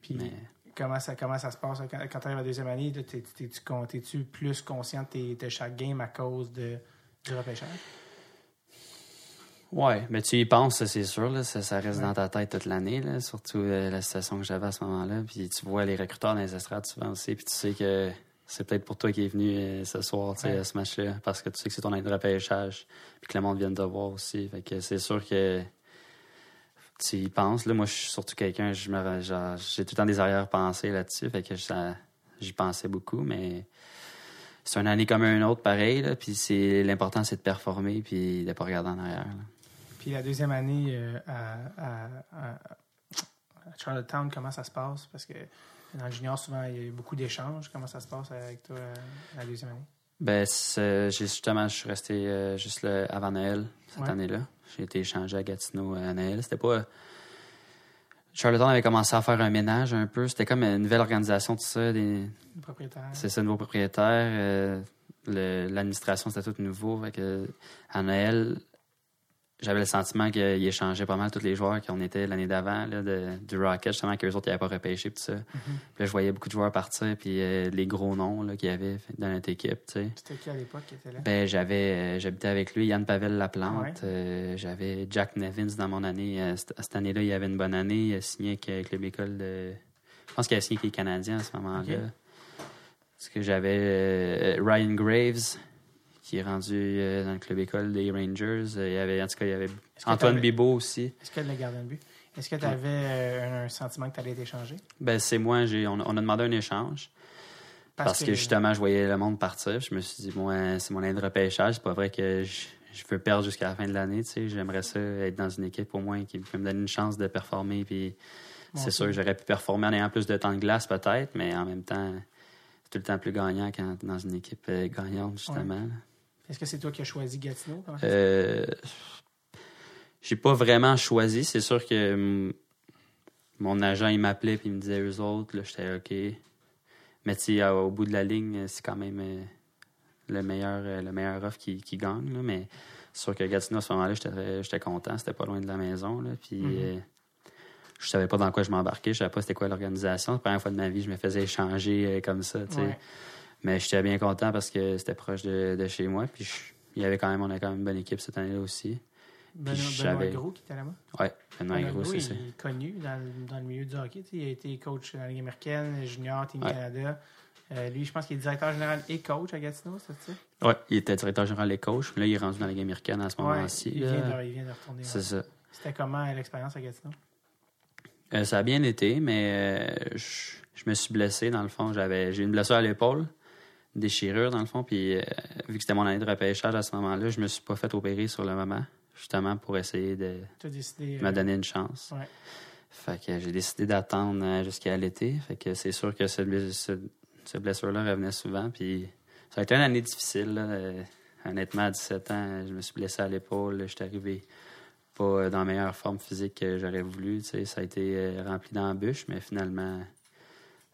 Puis Mais comment, ça, comment ça se passe là, quand, quand tu arrives à la deuxième année? T'es-tu plus conscient de, de chaque game à cause de, du repêchage? Ouais, mais tu y penses, c'est sûr. Là, ça, ça reste Ouais. dans ta tête toute l'année, surtout euh, la situation que j'avais à ce moment-là. Puis tu vois les recruteurs dans les estrades souvent aussi, puis tu sais que c'est peut-être pour toi qui est venu euh, ce soir, tu sais, Ouais. à ce match-là, parce que tu sais que c'est ton année de repêchage, puis que le monde vient de te voir aussi. Fait que c'est sûr que tu y penses. Là, moi, je suis surtout quelqu'un, j'ai tout le temps des arrière-pensées là-dessus, fait que j'y pensais beaucoup, mais c'est une année comme une autre, pareil. Là, puis c'est l'important, c'est de performer, puis de pas regarder en arrière. là. Puis la deuxième année euh, à, à- à- Charlottetown, comment ça se passe? Parce que dans le junior, souvent, il y a beaucoup d'échanges. Comment ça se passe avec toi euh, la deuxième année? Ben, justement, je suis resté euh, juste le- avant Noël cette Ouais. année-là. J'ai été échangé à Gatineau euh, à Noël. C'était pas. Charlottetown avait commencé à faire un ménage un peu. C'était comme une nouvelle organisation, tout ça. Des... C'est ça, nouveau propriétaire. euh, L'administration, c'était tout nouveau. Fait que, à Noël, j'avais le sentiment qu'il échangeait pas mal tous les joueurs qu'on était l'année d'avant, du Rocket, justement, qu'eux autres, n'avaient pas repêché, tout ça. Mhm. Puis là, je voyais beaucoup de joueurs partir, puis euh, les gros noms qu'il y avait dans notre équipe, tu sais. C'était qui à l'époque qui était là? Ben, j'avais, euh, j'habitais avec lui, Yann Pavel Laplante. Ouais. Euh, j'avais Jack Nevins dans mon année. Cette, année-là, il avait une bonne année. Il a signé avec, avec le Bécole de. Je pense qu'il a signé avec les Canadiens à ce moment-là. Ok. Parce que j'avais Ryan Graves, qui est rendu euh, dans le club école des Rangers. Euh, il y avait, en tout cas, il y avait Antoine Bibeau aussi. Est-ce que le gardien de but? Est-ce que tu avais un, sentiment que tu allais être échangé? Ben, c'est moi, j'ai, on, a- on a demandé un échange. Parce, que, justement, je voyais le monde partir. Je me suis dit, moi, c'est mon année de repêchage. C'est pas vrai que je, je veux perdre jusqu'à la fin de l'année. Tu sais. J'aimerais ça être dans une équipe au moins qui peut me donner une chance de performer. Puis Bon, c'est sûr que j'aurais pu performer en ayant plus de temps de glace, peut-être, mais en même temps, c'est tout le temps plus gagnant quand dans une équipe euh, gagnante, justement. Est-ce que c'est toi qui as choisi Gatineau? Euh, j'ai pas vraiment choisi. C'est sûr que hum, mon agent, il m'appelait puis il me disait eux autres. Là, j'étais OK. Mais tu sais, au bout de la ligne, c'est quand même euh, le meilleur euh, le meilleur offre qui, qui gagne. là. Mais c'est sûr que Gatineau, à ce moment-là, j'étais content. C'était pas loin de la maison. Là, puis Mhm. euh, je savais pas dans quoi je m'embarquais. Je savais pas c'était quoi l'organisation. La première fois de ma vie, je me faisais échanger comme ça. tu sais. Ouais. Mais j'étais bien content parce que c'était proche de, de chez moi. Puis je- il y avait quand même, on a quand même une bonne équipe cette année-là aussi. Benoît, Gros qui était là-bas. Ouais, Benoît Benoît Gros, c'est il ça. est connu dans, le- dans le milieu du hockey. Il a été coach dans la Ligue américaine, junior, Team Ouais. Canada. Euh, lui, je pense qu'il est directeur général et coach à Gatineau, c'est ça? Ouais, il était directeur général des coachs. Là, il est rendu dans la Ligue américaine à ce Ouais, moment-ci. il, vient de, il vient de retourner. C'est ça. C'était comment euh, l'expérience à Gatineau? Euh, ça a bien été, mais je, je me suis blessé dans le fond. J'avais, j'ai une blessure à l'épaule, déchirure dans le fond. Puis euh, vu que c'était mon année de repêchage à ce moment-là, je me suis pas fait opérer sur le moment, justement pour essayer de décidé. me euh, donner une chance. ouais. Fait que j'ai décidé d'attendre euh, jusqu'à l'été. Fait que c'est sûr que cette, bless- ce- cette blessure-là revenait souvent. Puis ça a été une année difficile. là. Euh, honnêtement, à 17 ans, je me suis blessé à l'épaule. Je suis arrivé pas euh, dans la meilleure forme physique que j'aurais voulu. tu sais. Ça a été euh, rempli d'embûches, mais finalement,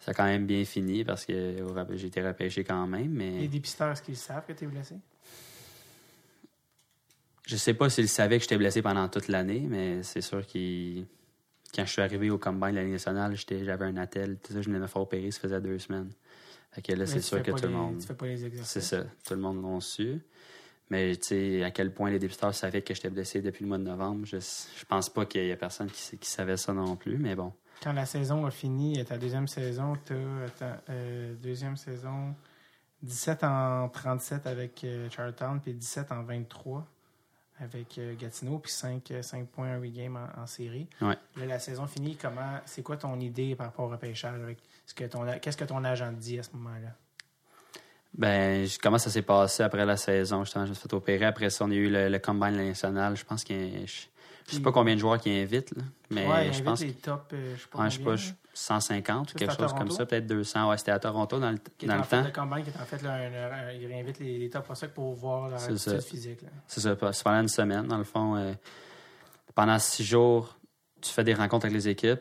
ça a quand même bien fini parce que rap- j'ai été repêché quand même. Les Mais dépisteurs, est-ce qu'ils savent que tu es blessé? je sais pas s'ils savaient que j'étais blessé pendant toute l'année, mais c'est sûr qu'ils. Quand je suis arrivé au combine de l'année nationale, j'avais un attel. Tout ça, je venais me faire opérer, ça faisait deux semaines. Fait que là, c'est sûr que tout le les- monde. Tu fais pas les exercices. C'est ça. Tout le monde l'a su. Mais tu sais, à quel point les dépisteurs savaient que j'étais blessé depuis le mois de novembre, je, je pense pas qu'il y ait personne qui savait ça non plus, mais bon. Quand la saison a fini, euh, ta deuxième saison, tu as deuxième saison 17 en 37 avec euh, Charlottetown, puis 17 en 23 avec euh, Gatineau, puis 5, euh, 5 points, 8 games en, en série. Ouais. Là, la saison finie, comment c'est quoi ton idée par rapport au repêchage? Avec ce que ton, qu'est-ce que ton agent te dit à ce moment-là? Ben, comment ça s'est passé après la saison? Justement, je me suis fait opérer. Après ça, on a eu le, le combine national. Je pense je, je sais pas combien de joueurs qui invitent, là, mais ouais, je pense les top, euh, je sais pas Ouais, je sais pas, là, je- 150 ou quelque chose comme ça, peut-être 200. Ouais, c'était à Toronto dans le, qui dans le temps. le combine, qui est en fait là, un- un- il réinvite les, les top prospects pour voir leur attitude physique. Là. C'est ça, c'est pendant une semaine. Dans le fond, euh, pendant six jours, tu fais des rencontres avec les équipes.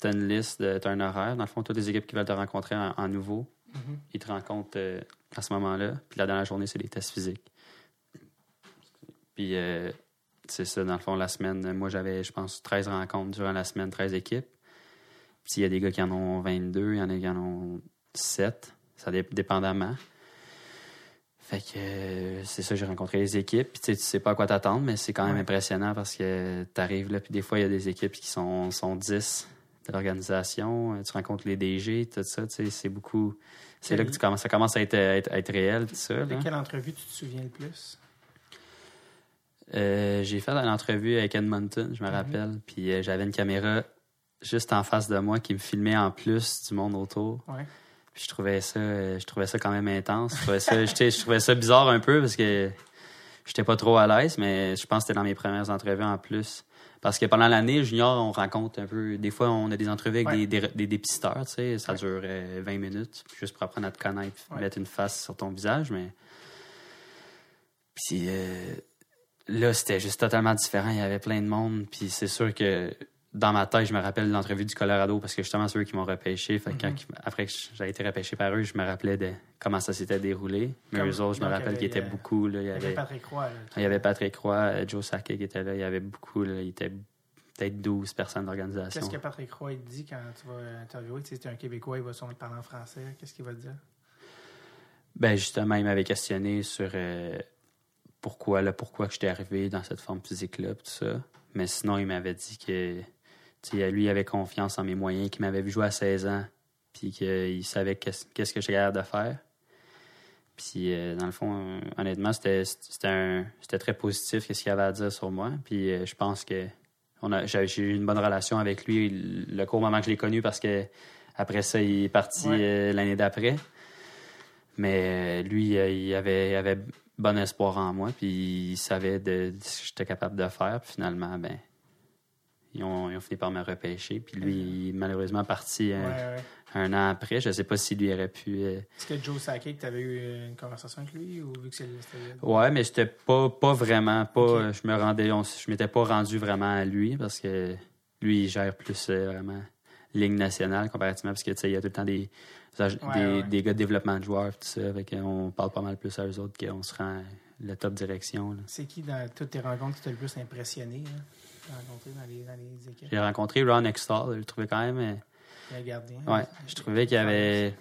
Tu as une liste, tu as un horaire. Dans le fond, toutes les équipes qui veulent te rencontrer en, en nouveau, Mhm. ils te rencontrent euh, à ce moment-là. Puis la dernière journée, c'est des tests physiques. Puis euh, c'est ça, dans le fond, la semaine. Moi, j'avais, je pense, 13 rencontres durant la semaine, 13 équipes. Puis il y a des gars qui en ont 22, il y en a qui en ont 7. Ça dé- dépendamment. Fait que euh, c'est ça, j'ai rencontré les équipes. Puis tu sais, tu sais pas à quoi t'attendre, mais c'est quand même impressionnant parce que t'arrives là, puis des fois, il y a des équipes qui sont, sont 10 de l'organisation. Euh, Tu rencontres les DG, tout ça, tu sais, c'est beaucoup... C'est là que tu commences, ça commence à être, à être, à être réel, tout ça. De quelle entrevue tu te souviens le plus? Euh, j'ai fait une entrevue avec Edmonton, je me Mhm. rappelle. Puis euh, j'avais une caméra juste en face de moi qui me filmait en plus du monde autour. Ouais. Puis je trouvais ça, euh, je trouvais ça quand même intense. Je trouvais ça, je trouvais ça bizarre un peu parce que j'étais pas trop à l'aise, mais je pense que c'était dans mes premières entrevues en plus. Parce que pendant l'année, junior, on rencontre un peu. Des fois, on a des entrevues avec Ouais. des, des, des dépisteurs, tu sais. Ça Ouais. dure euh, 20 minutes, juste pour apprendre à te connaître, mettre une face sur ton visage, mais. Puis là, c'était juste totalement différent. Il y avait plein de monde. Puis c'est sûr que dans ma tête, je me rappelle de l'entrevue du Colorado parce que justement, c'est eux qui m'ont repêché. Fait que quand- Mhm. après que j'ai été repêché par eux, je me rappelais de comment ça s'était déroulé. Mais Comme- eux autres, je me rappelle qu'ils étaient avait, euh, beaucoup. Là. Il, y avait Patrick Roy. là, il y avait Patrick Roy, euh, Joe Sakic qui était là. Il y avait beaucoup. Là. Il était peut-être 12 personnes d'organisation. Qu'est-ce que Patrick Roy dit quand tu vas interviewer? Tu sais, c'est un Québécois, il va sûrement parler en français. Qu'est-ce qu'il va te dire? Ben justement, il m'avait questionné sur euh, pourquoi là, pourquoi que j'étais arrivé dans cette forme physique-là, tout ça. Mais sinon, il m'avait dit que lui, il avait confiance en mes moyens, qu'il m'avait vu jouer à 16 ans, puis qu'il savait qu'est-ce que j'étais capable de faire. Puis euh, dans le fond, honnêtement, c'était très positif ce qu'il avait à dire sur moi. Puis euh, je pense que j'ai j'ai eu une bonne relation avec lui le court moment que je l'ai connu parce que après ça, il est parti Ouais. euh, l'année d'après. Mais lui, il avait, il avait bon espoir en moi, puis il savait de, de ce que j'étais capable de faire. Puis finalement, ben, ils ont, ils ont fini par me repêcher. Puis lui, il est malheureusement parti euh, ouais. un an après. Je sais pas s'il lui aurait pu. euh, Est-ce que Joe Sakic, tu avais eu une conversation avec lui ou vu que c'est- c'était. Ouais, mais c'était pas, pas vraiment. Pas, Je me rendais, on- je m'étais pas rendu vraiment à lui parce que lui, il gère plus euh, vraiment ligne nationale comparativement parce que tu sais, il y a tout le temps des, des, Ouais, ouais. des gars de développement de joueurs, tout ça. Fait qu'on parle pas mal plus à eux autres qu'on se rend la top direction. C'est qui dans toutes tes rencontres qui t'a le plus impressionné? Hein? rencontré dans les, dans les équipes? J'ai rencontré Ron Extall, je le trouvais quand même. euh, Le gardien. Ouais, je trouvais qu'il avait.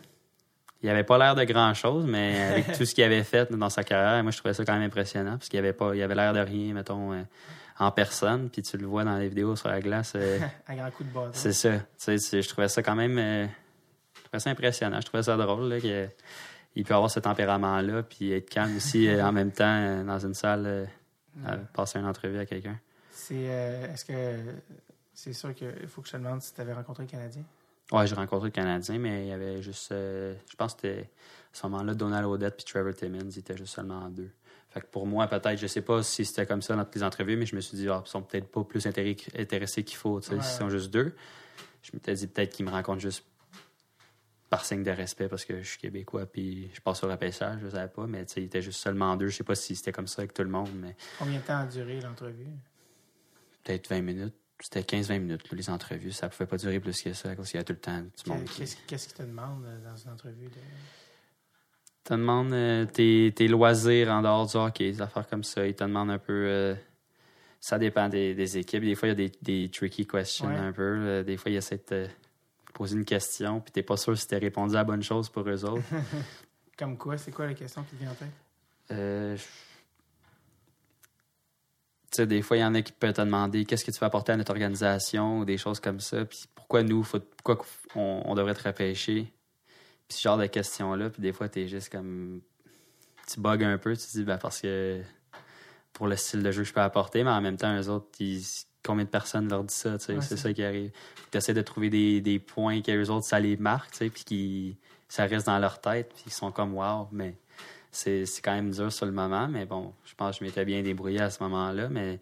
Il avait pas l'air de grand chose, mais avec tout ce qu'il avait fait dans sa carrière, moi je trouvais ça quand même impressionnant parce qu'il avait pas, il avait l'air de rien, mettons, euh, en personne, puis tu le vois dans les vidéos sur la glace. euh, Un grand coup de bâton. c'est ça. Tu sais, je trouvais ça quand même. Je trouvais ça impressionnant. Je trouvais ça drôle là, que- il peut avoir ce tempérament-là, puis être calme aussi euh, en même temps euh, dans une salle, euh, à passer une entrevue à quelqu'un. C'est, est-ce que c'est sûr qu'il faut que je te demande si tu avais rencontré un Canadien? Ouais, j'ai rencontré le Canadien, mais il y avait juste. je pense que c'était à ce moment-là, Donald Odette puis Trevor Timmins, ils étaient juste seulement deux. Fait que pour moi, peut-être, je sais pas si c'était comme ça dans toutes les entrevues, mais je me suis dit, ah, ils sont peut-être pas plus intéressés qu'il faut. Ouais, ouais. sont juste deux, je m'étais dit peut-être qu'ils me rencontrent juste par signe de respect parce que je suis québécois puis je passe au repêchage, je savais pas, mais tu sais, ils étaient juste seulement deux. Je sais pas si c'était comme ça avec tout le monde, mais Combien de temps a duré l'entrevue? peut-être 20 minutes. C'était 15-20 minutes, les entrevues. Ça pouvait pas durer plus que ça, parce qu'il y a tout le temps du monde. qui- Qu'est-ce qu'est-ce qu'ils te demandent euh, dans une entrevue? De... te demande euh, tes, tes loisirs en dehors du hockey, des affaires comme ça. Ils te demandent un peu. euh, ça dépend des, des équipes. Des fois, il y a des, des tricky questions Ouais. un peu. Des fois, ils essaient de poser une question, puis t'es pas sûr si t'as répondu à la bonne chose pour eux autres. Comme quoi? C'est quoi la question qui te vient en tête? Euh, tu sais, des fois, il y en a qui peuvent te demander qu'est-ce que tu vas apporter à notre organisation ou des choses comme ça. Puis pourquoi nous, faut, pourquoi on, on devrait te repêcher? Puis ce genre de questions-là. Puis des fois, tu es juste comme. Tu bugs un peu. Tu te dis, ben, parce que pour le style de jeu que je peux apporter, mais en même temps, eux autres, ils- combien de personnes leur disent ça? tu sais, Ouais, c'est c'est- ça qui arrive. Tu essaies de trouver des, des points que eux autres, ça les marque, tu sais, puis qui, ça reste dans leur tête, puis ils sont comme wow, mais c'est c'est quand même dur sur le moment, mais bon, je pense que je m'étais bien débrouillé à ce moment-là, mais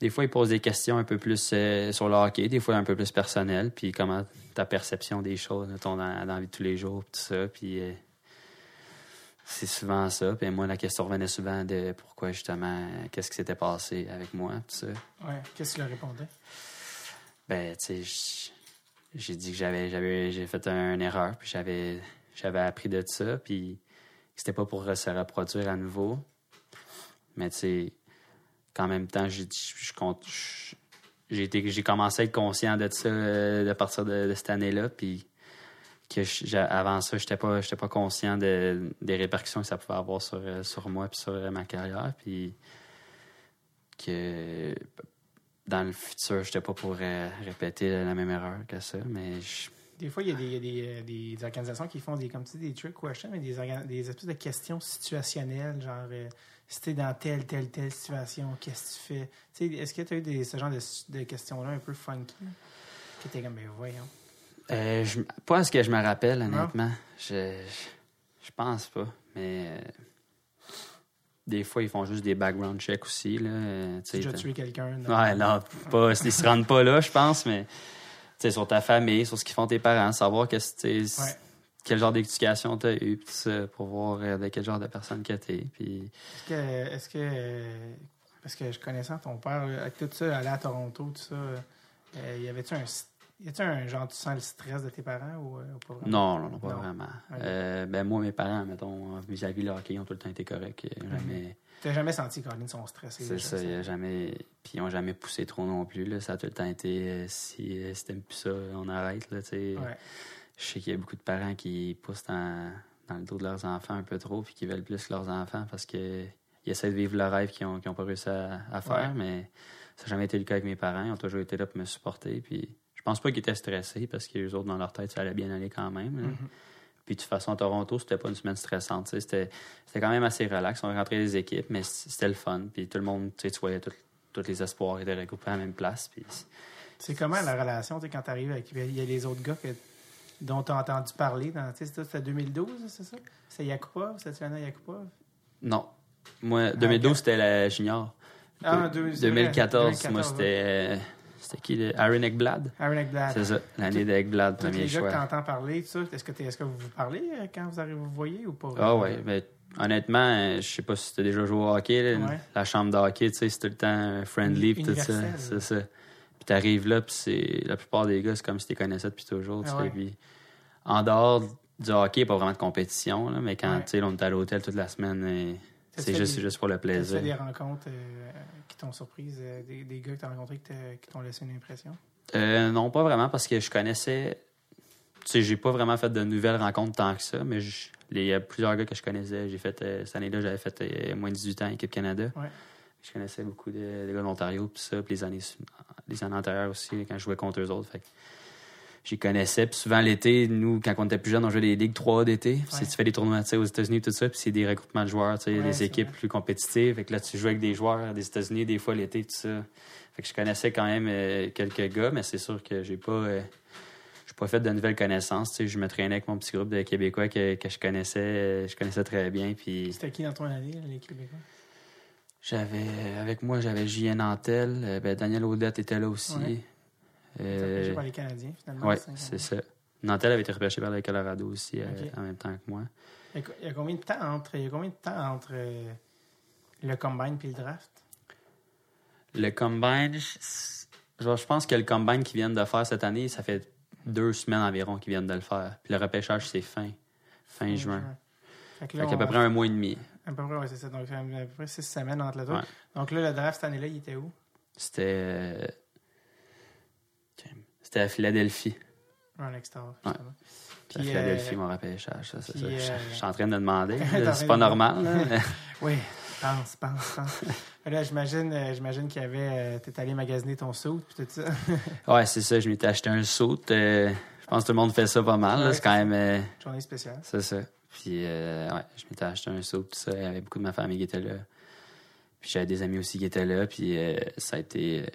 des fois, ils posent des questions un peu plus euh, sur le hockey, des fois un peu plus personnelles, puis comment ta perception des choses, mettons, dans, dans la vie de tous les jours, tout ça, puis euh, c'est souvent ça. Puis moi, la question revenait souvent de pourquoi, justement, qu'est-ce qui s'était passé avec moi, tout ça. Ouais. Qu'est-ce leur répondais? Ben, tu sais, j'ai dit que j'avais, j'avais, j'ai fait un- une erreur, puis j'avais, j'avais appris de ça, puis que c'était pas pour se reproduire à nouveau. Mais tu sais, qu'en même temps, j'ai j'ai j'ai commencé à être conscient de ça euh, de partir de, de cette année-là, puis que avant ça, j'étais pas, j'étais pas conscient de- des répercussions que ça pouvait avoir sur, euh, sur moi puis sur euh, ma carrière, puis que dans le futur, j'étais pas pour euh, répéter la même erreur que ça, mais je- Des fois, il y a des, y a des, des organisations qui font des, comme tu dis, des trick questions, mais des, des espèces de questions situationnelles, genre euh, si t'es dans telle, telle, telle situation, qu'est-ce que tu fais? Est-ce que tu as eu des, ce genre de, de questions-là un peu funky? Qui étaient comme, ben voyons. Euh, je- pas à ce que je me rappelle, honnêtement. Je, je, je pense pas, mais euh, des fois, ils font juste des background checks aussi. Là, euh, tu as tué quelqu'un? Ouais, non, pas, ils se rendent pas là, je pense, mais sur ta famille, sur ce qu'ils font tes parents, savoir que Ouais. quel genre d'éducation tu as eu, pour voir euh, de quel genre de personne que tu es. Puis, Est-ce que, est-ce que, parce que je connaissant ton père, euh, avec tout ça, aller à Toronto, tout ça, euh, y avait-tu un, y a-tu un genre, tu sens le stress de tes parents ou, euh, ou pas vraiment? non, non, non, pas Non. vraiment. Euh, ben, moi, mes parents, mettons, vis-à-vis le hockey, ils ont tout le temps été corrects. euh, Mhm. Jamais, T'as jamais senti que sont stressés? c'est ça, il y a jamais. Puis, ils ont jamais poussé trop non plus. Là. Ça a tout le temps été, euh, si, euh, si t'aimes plus ça, on arrête. Là. Ouais. Je sais qu'il y a beaucoup de parents qui poussent dans, dans le dos de leurs enfants un peu trop, puis qui veulent plus que leurs enfants parce qu'ils essaient de vivre le rêve qu'ils n'ont pas réussi à, à faire. Ouais. Mais ça n'a jamais été le cas avec mes parents. Ils ont toujours été là pour me supporter. Puis je pense pas qu'ils étaient stressés parce que les autres, dans leur tête, ça allait bien aller quand même. là. Mhm. Puis de toute façon, à Toronto, c'était pas une semaine stressante. C'était quand même assez relax. On rentrait des équipes, mais c'était le fun. Puis tout le monde, tu voyais tous les espoirs étaient regroupés à la même place. Puis C'est comment la relation, quand tu arrives avec. Il y a les autres gars que, dont tu as entendu parler. dans- C'était c'était 2012, c'est ça? C'est Yakupov? C'était Lana Yakupov? non. Moi, 2012, ok. c'était la junior. Ah, De- deux- c'est vrai, 2014, 2014, moi, c'était. C'était qui le- Aaron Ekblad Aaron. C'est ça, l'année d'Ekblad, Tous premier les gars que choix. tu entends parler, tout ça, est-ce que, t'es- est-ce que vous vous parlez euh, quand vous arrivez vous voyez ou pas? Ah ouais, mais honnêtement, euh, je sais pas si tu as déjà joué au hockey. là, Ouais. La chambre de hockey, tu sais, c'est tout le temps friendly pis tout ça. C'est ça. Puis t'arrives là, puis c'est la plupart des gars, c'est comme si tu les connaissais depuis toujours. tu Ah sais, ouais. puis en dehors du hockey, pas vraiment de compétition, là, mais quand Ouais. tu sais, on est à l'hôtel toute la semaine, et c'est juste, des- c'est juste pour le plaisir. fait des rencontres euh, qui t'ont surprise, euh, des, des gars que tu as rencontrés qui t'ont laissé une impression? Euh, non, pas vraiment, parce que je connaissais. Tu sais, j'ai pas vraiment fait de nouvelles rencontres tant que ça, mais je- il y a plusieurs gars que je connaissais. J'ai fait, cette année-là, j'avais fait moins de 18 ans, équipe Canada. Ouais. Je connaissais beaucoup de, de gars d'Ontario, puis ça, puis les années, les années antérieures aussi, quand je jouais contre eux autres. Fait j'y connaissais. Puis souvent, l'été, nous, quand on était plus jeunes, on jouait des ligues 3 d'été. Ouais. Tu fais des tournois aux États-Unis, tout ça, puis c'est des regroupements de joueurs, tu sais, Ouais, des équipes vrai. plus compétitives. Fait que là, tu joues avec des joueurs des États-Unis, des fois l'été, tout ça. Fait que je connaissais quand même euh, quelques gars, mais c'est sûr que j'ai pas. euh, pas fait de nouvelles connaissances. Tu sais, je me traînais avec mon petit groupe de Québécois que, que je connaissais, je connaissais très bien. Puis C'était qui dans ton année, les Québécois? j'avais, avec moi, j'avais Julien Nantel, euh, ben, Daniel Audette était là aussi. Ouais. Euh, J'ai pas les Canadiens, finalement. cinq c'est ça. Nantel avait été repêché par le Colorado aussi euh, en même temps que moi. Il y, a, combien de temps entre, il y a combien de temps entre euh, le combine et le draft? Le combine, je, genre, je pense que le combine qu'ils viennent de faire cette année, ça fait deux semaines environ qu'ils viennent de le faire. Puis le repêchage, c'est fin, fin juin. Fait que Fait là, qu'à peu près un mois et demi. À peu près, ouais, c'est ça. Donc, à peu près six semaines entre les deux. Ouais. Donc là, le draft cette année-là, il était où? C'était. Euh, C'était à Philadelphie. Ouais. justement. Puis à Puis, Philadelphie, euh, mon repêchage. Ça, puis, ça. Je- euh, Je suis en train de demander. En c'est pas normal. là, Oui, pense, pense, pense. Là, j'imagine, euh, j'imagine qu'il y avait. euh, T'es allé magasiner ton suit puis tout ça. ouais, c'est ça. Je m'étais acheté un saut. je pense que tout le monde fait ça pas mal. Ouais, c'est quand même. euh, Journée spéciale. C'est ça. Puis, euh, ouais, je m'étais acheté un saut, tout ça. Il y avait beaucoup de ma famille qui était là. Puis, j'avais des amis aussi qui étaient là. Puis, euh, ça a été.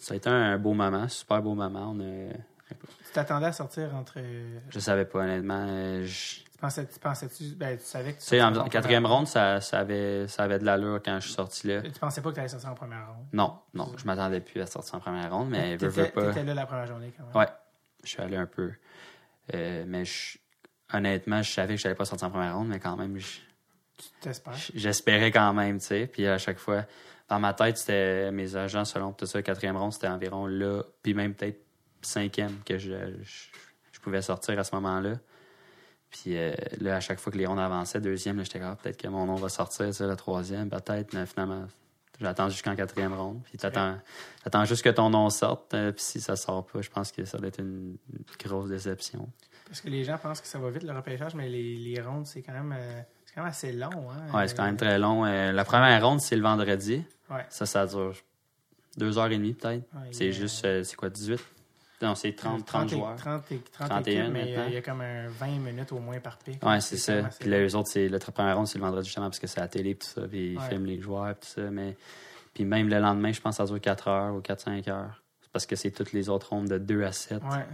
Ça a été un beau moment, super beau moment. On a- Tu t'attendais à sortir entre. euh, Je savais pas, honnêtement. euh, je- Tu pensais, tu pensais-tu. Ben, tu savais que tu. Tu sais, en, quatrième ronde, ça, ça, avait, ça avait de l'allure quand je suis sorti là. Tu pensais pas que tu allais sortir en première ronde? Non, non, je m'attendais plus à sortir en première ronde, mais veux, veux pas. t'étais là la première journée quand même. Ouais, je suis allé un peu. Euh, mais je- honnêtement, je savais que je n'allais pas sortir en première ronde, mais quand même, je- Tu t'espères. j'espérais quand même, tu sais. Puis à chaque fois, dans ma tête, c'était mes agents, selon tout ça, quatrième ronde, c'était environ là, puis même peut-être cinquième que je, je, pouvais sortir à ce moment-là. Puis euh, là, à chaque fois que les rondes avançaient, deuxième, j'étais comme, Ah, peut-être que mon nom va sortir, ça, la troisième, peut-être, mais finalement, j'attends jusqu'en quatrième ronde. Puis t'attends, t'attends juste que ton nom sorte, euh, puis si ça sort pas, je pense que ça doit être une, une grosse déception. Parce que les gens pensent que ça va vite le repêchage, mais les, les rondes, c'est quand même. euh, c'est quand même assez long. Hein? Ouais, c'est quand même Euh, très long. Euh, la première ronde, c'est le vendredi. Ouais. Ça, ça dure deux heures et demie, peut-être. Ouais, C'est juste, euh, c'est quoi, 18? Non, c'est 30, 30 et- joueurs. 30 et- 30 31 équipes, mais il y a- comme un 20 minutes au moins par pic. Ouais, c'est ça. Puis là, eux autres, c'est le première ronde, c'est le vendredi justement parce que c'est à la télé tout ça, puis ils Ouais. filment les joueurs tout ça. Mais puis même le lendemain, je pense que ça dure 4 heures ou 4-5 heures. Parce que c'est toutes les autres rondes de 2 à 7. Ouais.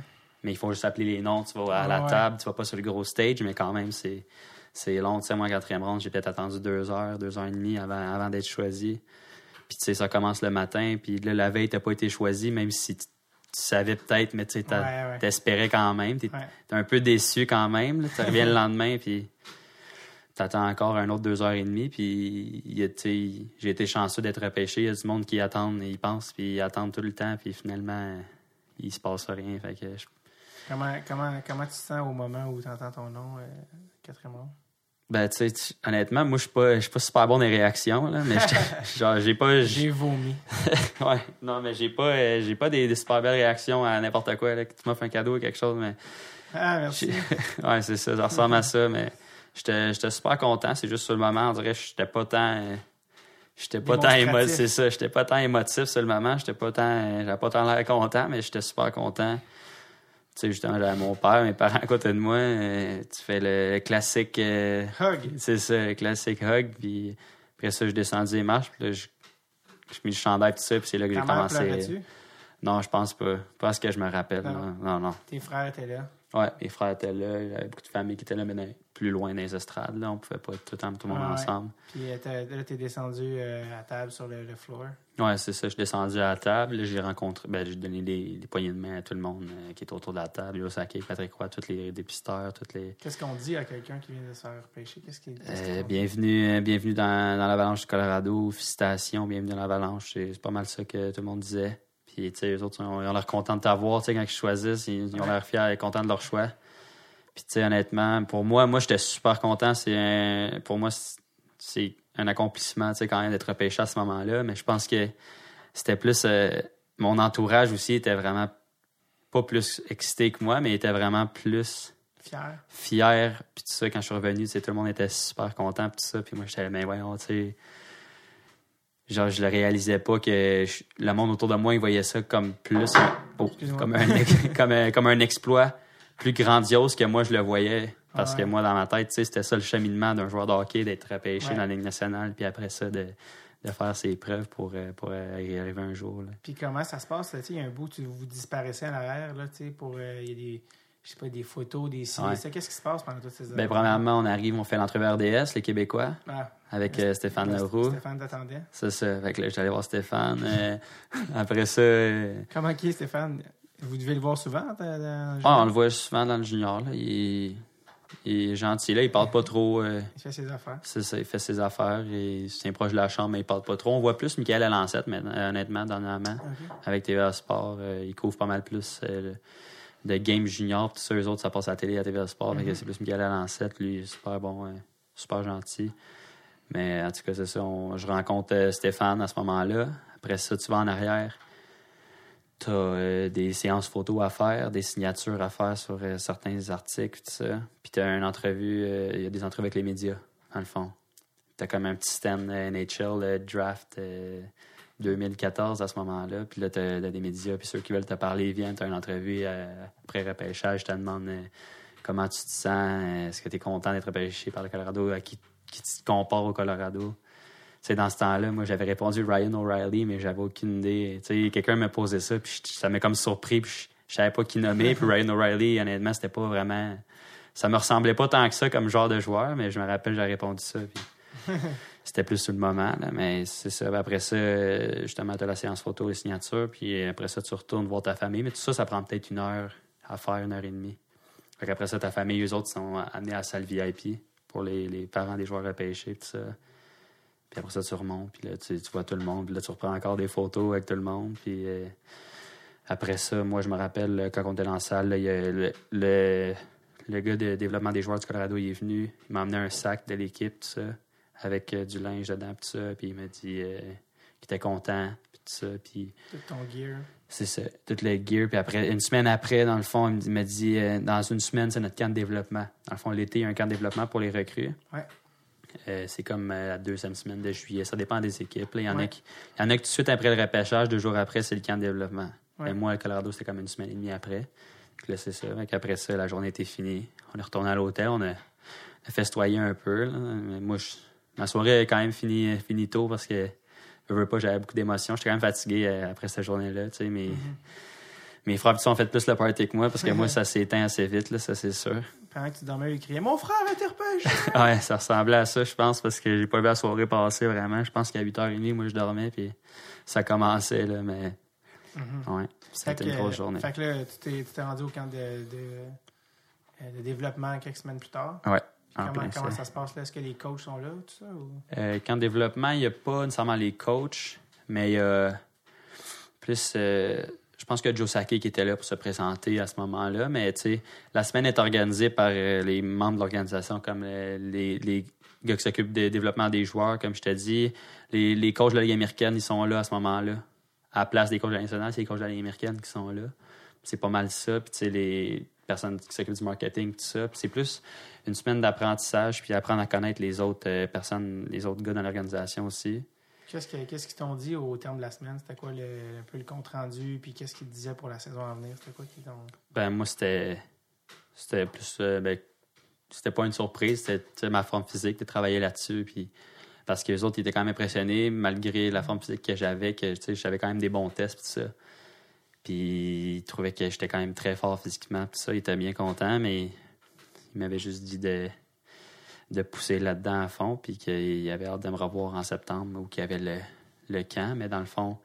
Mais il faut juste appeler les noms. Tu vas à la Ouais. table, tu vas pas sur le gros stage, mais quand même, c'est c'est long. Tu sais, moi, en quatrième ronde, j'ai peut-être attendu deux heures, deux heures et demie avant, avant d'être choisi. Puis, tu sais, ça commence le matin. Puis là, la veille, t'as pas été choisi, même si tu, savais peut-être, mais tu sais, Ouais, t'espérais quand même. T'es t'es un peu déçu quand même. Tu reviens le lendemain, puis t'attends encore un autre deux heures et demie. Puis, j'ai été chanceux d'être repêché. Il y a du monde qui attendent, ils pensent, puis ils attendent tout le temps. Puis finalement, il se passe rien. Fait que je Comment, comment, comment tu te sens au moment où tu entends ton nom, euh, quatrième ronde? Ben, tu sais, honnêtement, moi, je suis pas, pas super bon des réactions, là, mais genre, j'ai pas, J'ai vomi. ouais, non, mais j'ai pas, euh, j'ai pas des, des super belles réactions à n'importe quoi, là, que tu m'offres un cadeau ou quelque chose, mais, Ah, merci. ouais, c'est ça, ça ressemble à ça, mais j'étais, j'étais super content, c'est juste sur le moment, on dirait que j'étais pas tant, euh, j'étais pas tant émotif, c'est ça, j'étais pas tant émotif sur le moment, j'étais pas tant, euh, j'avais pas tant l'air content, mais j'étais super content. Tu sais, justement, j'avais mon père, mes parents à côté de moi, euh, tu fais le classique, euh, Hug. c'est ça, le classique hug. Puis après ça, je descendu les marches. Puis là, je, je mis le chandail tout ça. Puis c'est là que j'ai commencé. Non, je pense pas. Pas ce que je me rappelle. Non. Non, non. non. Tes frères étaient là. Ouais, mes frères étaient là. Il y avait beaucoup de familles qui étaient là, mais plus loin les estrades. Là. On pouvait pas tout le temps tout le monde Ah ouais. ensemble. Puis euh, là, t'es descendu euh, à table sur le, le floor. Ouais, c'est ça. Je suis descendu à la table. J'ai rencontré. Ben, j'ai donné des, des poignées de main à tout le monde euh, qui était autour de la table. Yosaki, Patrick Roy, tous les dépisteurs, toutes les. Qu'est-ce qu'on dit à quelqu'un qui vient de se faire repêcher? Qu'est-ce qu'il Euh, qu'on- bienvenue bienvenue dans, dans l'Avalanche du Colorado. Félicitations, bienvenue dans l'Avalanche. C'est pas mal ça que tout le monde disait. Puis, tu sais, eux autres, ils ont l'air contents de t'avoir. Tu sais, quand ils choisissent, ils, ils ont l'air fiers et contents de leur choix. Puis, tu sais, honnêtement, pour moi, moi, j'étais super content. C'est un- pour moi, c'est- un accomplissement, tu sais, quand même, d'être repêché à ce moment-là. Mais je pense que c'était plus... euh, mon entourage aussi était vraiment pas plus excité que moi, mais était vraiment plus Fier. fier puis tout ça quand je suis revenu tout le monde était super content puis tout ça puis moi j'étais mais voyons tu sais genre, je le réalisais pas que je- le monde autour de moi, il voyait ça comme plus, oh, comme, un, comme, un, comme un exploit plus grandiose que moi, je le voyais. Parce Ouais. que moi, dans ma tête, c'était ça le cheminement d'un joueur de hockey, d'être repêché Ouais. dans la Ligue nationale, puis après ça, de, de faire ses preuves pour, euh, pour euh, y arriver un jour. là. Puis comment ça se passe? Il y a un bout, tu, vous disparaissez en arrière, là, tu sais, pour. euh, Il y a des. Je sais pas, des photos, des signes. Ouais. Qu'est-ce qui se passe pendant toutes ces heures? Ben, premièrement, on arrive, on fait l'entrevue RDS, les Québécois, Ah, avec euh, Stéphane Leroux. Stéphane t'attendait? C'est ça. Fait que là, j'étais allé voir Stéphane. euh, après ça, euh, Comment qui est Stéphane? Vous devez le voir souvent dans, dans- ah, on le voit souvent dans le junior. Là. Il, est, il est gentil. Là. Il parle pas trop. euh, Il fait ses affaires. c'est ça, il fait ses affaires. Et tient proche de la chambre, mais il parle pas trop. On voit plus Michael Alancette, mais honnêtement, dernièrement. OK. Avec TVA Sport, euh, il couvre pas mal plus euh, le- de games junior. Puis tous eux autres, ça passe à la télé à TVA Sport. Que c'est plus Michael Alancette. Lui, super bon, euh, super gentil. Mais en tout cas, c'est ça. on- je rencontre euh, Stéphane à ce moment-là. Après ça, tu vas en arrière. Tu as des séances photos à faire, des signatures à faire sur euh, certains articles, tout ça. Puis tu as une entrevue, euh, il y a des entrevues avec les médias, dans le fond. Tu as comme un petit stand euh, NHL euh, draft euh, 2014 à ce moment-là. Puis là, tu as, des médias, puis ceux qui veulent te parler viennent. Tu as une entrevue euh, après repêchage, je te demande euh, comment tu te sens, euh, est-ce que tu es content d'être repêché par le Colorado, à qui, qui tu te compares au Colorado? Sais, dans ce temps-là, moi, j'avais répondu Ryan O'Reilly, mais j'avais aucune idée. Tu sais, quelqu'un m'a posé ça, puis ça m'a comme surpris, puis je, je savais pas qui nommer. Puis Ryan O'Reilly, honnêtement, c'était pas vraiment... Ça me ressemblait pas tant que ça comme genre de joueur, mais je me rappelle, j'ai répondu ça, puis c'était plus sur le moment, là. Mais c'est ça. Après ça, justement, tu as la séance photo et signature, puis après ça, tu retournes voir ta famille. Mais tout ça, ça prend peut-être une heure à faire, une heure et demie. Fait après ça, ta famille, eux autres, sont amenés à la salle VIP pour les, les parents des joueurs repêchés, tout ça. Puis après ça, tu remontes, puis là, tu, tu vois tout le monde. Puis là, tu reprends encore des photos avec tout le monde. Puis euh, après ça, moi, je me rappelle, là, quand on était dans la salle, là, il y a le, le, le gars de développement des joueurs du Colorado, il est venu. Il m'a amené un sac de l'équipe, tout ça, avec euh, du linge dedans, tout ça. Puis il m'a dit euh, qu'il était content, puis tout ça. Puis Tout ton gear. c'est ça, tout le gear. Puis après, une semaine après, dans le fond, il m'a dit, euh, dans une semaine, c'est notre camp de développement. Dans le fond, l'été, il y a un camp de développement pour les recrues. Ouais. Euh, c'est comme euh, la deuxième semaine de juillet. Ça dépend des équipes. Il y en, Ouais. a qui, y en a qui tout de suite après le repêchage, deux jours après, c'est le camp de développement. Ouais. Et moi, le Colorado, c'était comme une semaine et demie après. Donc là, c'est ça. Après ça, la journée était finie. On est retourné à l'hôtel. On a, festoyé un peu. là. Mais moi, je- ma soirée est quand même finie, finie tôt parce que je veux pas, j'avais beaucoup d'émotions. J'étais quand même fatigué euh, après cette journée-là. tu sais, Mais mes frères ont fait plus le party que moi parce que moi, ça s'est éteint assez vite, là, ça c'est sûr. Pendant que tu dormais, il criait Mon frère été repêché! Ouais, ça ressemblait à ça, je pense, parce que j'ai pas vu la soirée passer vraiment. Je pense qu'à 8h30, moi, je dormais, puis ça commençait, là, mais ouais, ça a été que, une grosse journée. Fait que là, tu t'es, rendu au camp de, de, euh, de développement quelques semaines plus tard. Ouais, en Comment, plein comment ça. ça se passe là? Est-ce que les coachs sont là, tout ça? Ou... Euh, camp de développement, il n'y a pas nécessairement les coachs, mais il y a plus. euh, je pense que Joe qui était là pour se présenter à ce moment-là, mais la semaine est organisée par euh, les membres de l'organisation, comme euh, les, gars qui s'occupent du développement des joueurs, comme je te dis. Les, les coachs de la Ligue américaine, ils sont là à ce moment-là. À la place des coachs de la nationale, c'est les coachs de la Ligue américaine qui sont là. C'est pas mal ça. Puis les personnes qui s'occupent du marketing, tout ça. C'est plus une semaine d'apprentissage, puis apprendre à connaître les autres euh, personnes, les autres gars dans l'organisation aussi. Qu'est-ce, que- qu'est-ce qu'ils t'ont dit au terme de la semaine? C'était quoi le, un peu le compte rendu? Puis qu'est-ce qu'ils te disaient pour la saison à venir? C'était quoi qu'ils t'ont. Ben moi c'était c'était plus euh, ben, c'était pas une surprise, c'était ma forme physique de travailler là-dessus puis parce que les autres ils étaient quand même impressionnés malgré la forme physique que j'avais que j'avais quand même des bons tests tout ça. Puis ils trouvaient que j'étais quand même très fort physiquement ça, ils étaient bien contents mais ils m'avaient juste dit de de pousser là-dedans à fond puis qu'ils avaient hâte de me revoir en septembre ou qu'il y avait le le camp mais dans le fond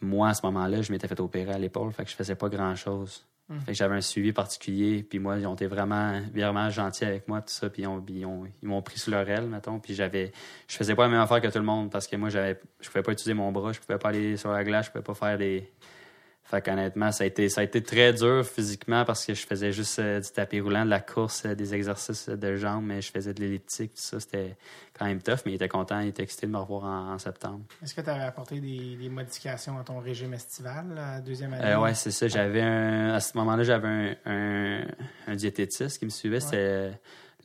moi à ce moment-là, je m'étais fait opérer à l'épaule, fait que je faisais pas grand-chose. Fait que j'avais un suivi particulier, puis moi, ils ont été vraiment, vraiment gentils avec moi, tout ça, puis ont- ils m'ont pris sous leur aile, mettons, puis j'avais, je faisais pas la même affaire que tout le monde, parce que moi, j'avais, je pouvais pas utiliser mon bras, je pouvais pas aller sur la glace, je pouvais pas faire des... Fait qu'honnêtement, ça a été, ça a été très dur physiquement, parce que je faisais juste euh, du tapis roulant, de la course, euh, des exercices de jambes, mais je faisais de l'elliptique, tout ça, c'était quand même tough, mais il était content, il était excité de me revoir en, en septembre. Est-ce que tu avais apporté des, des modifications à ton régime estival, la deuxième année? Euh, ouais, c'est ça. J'avais un, à ce moment-là, j'avais un, un, un diététiste qui me suivait. C'était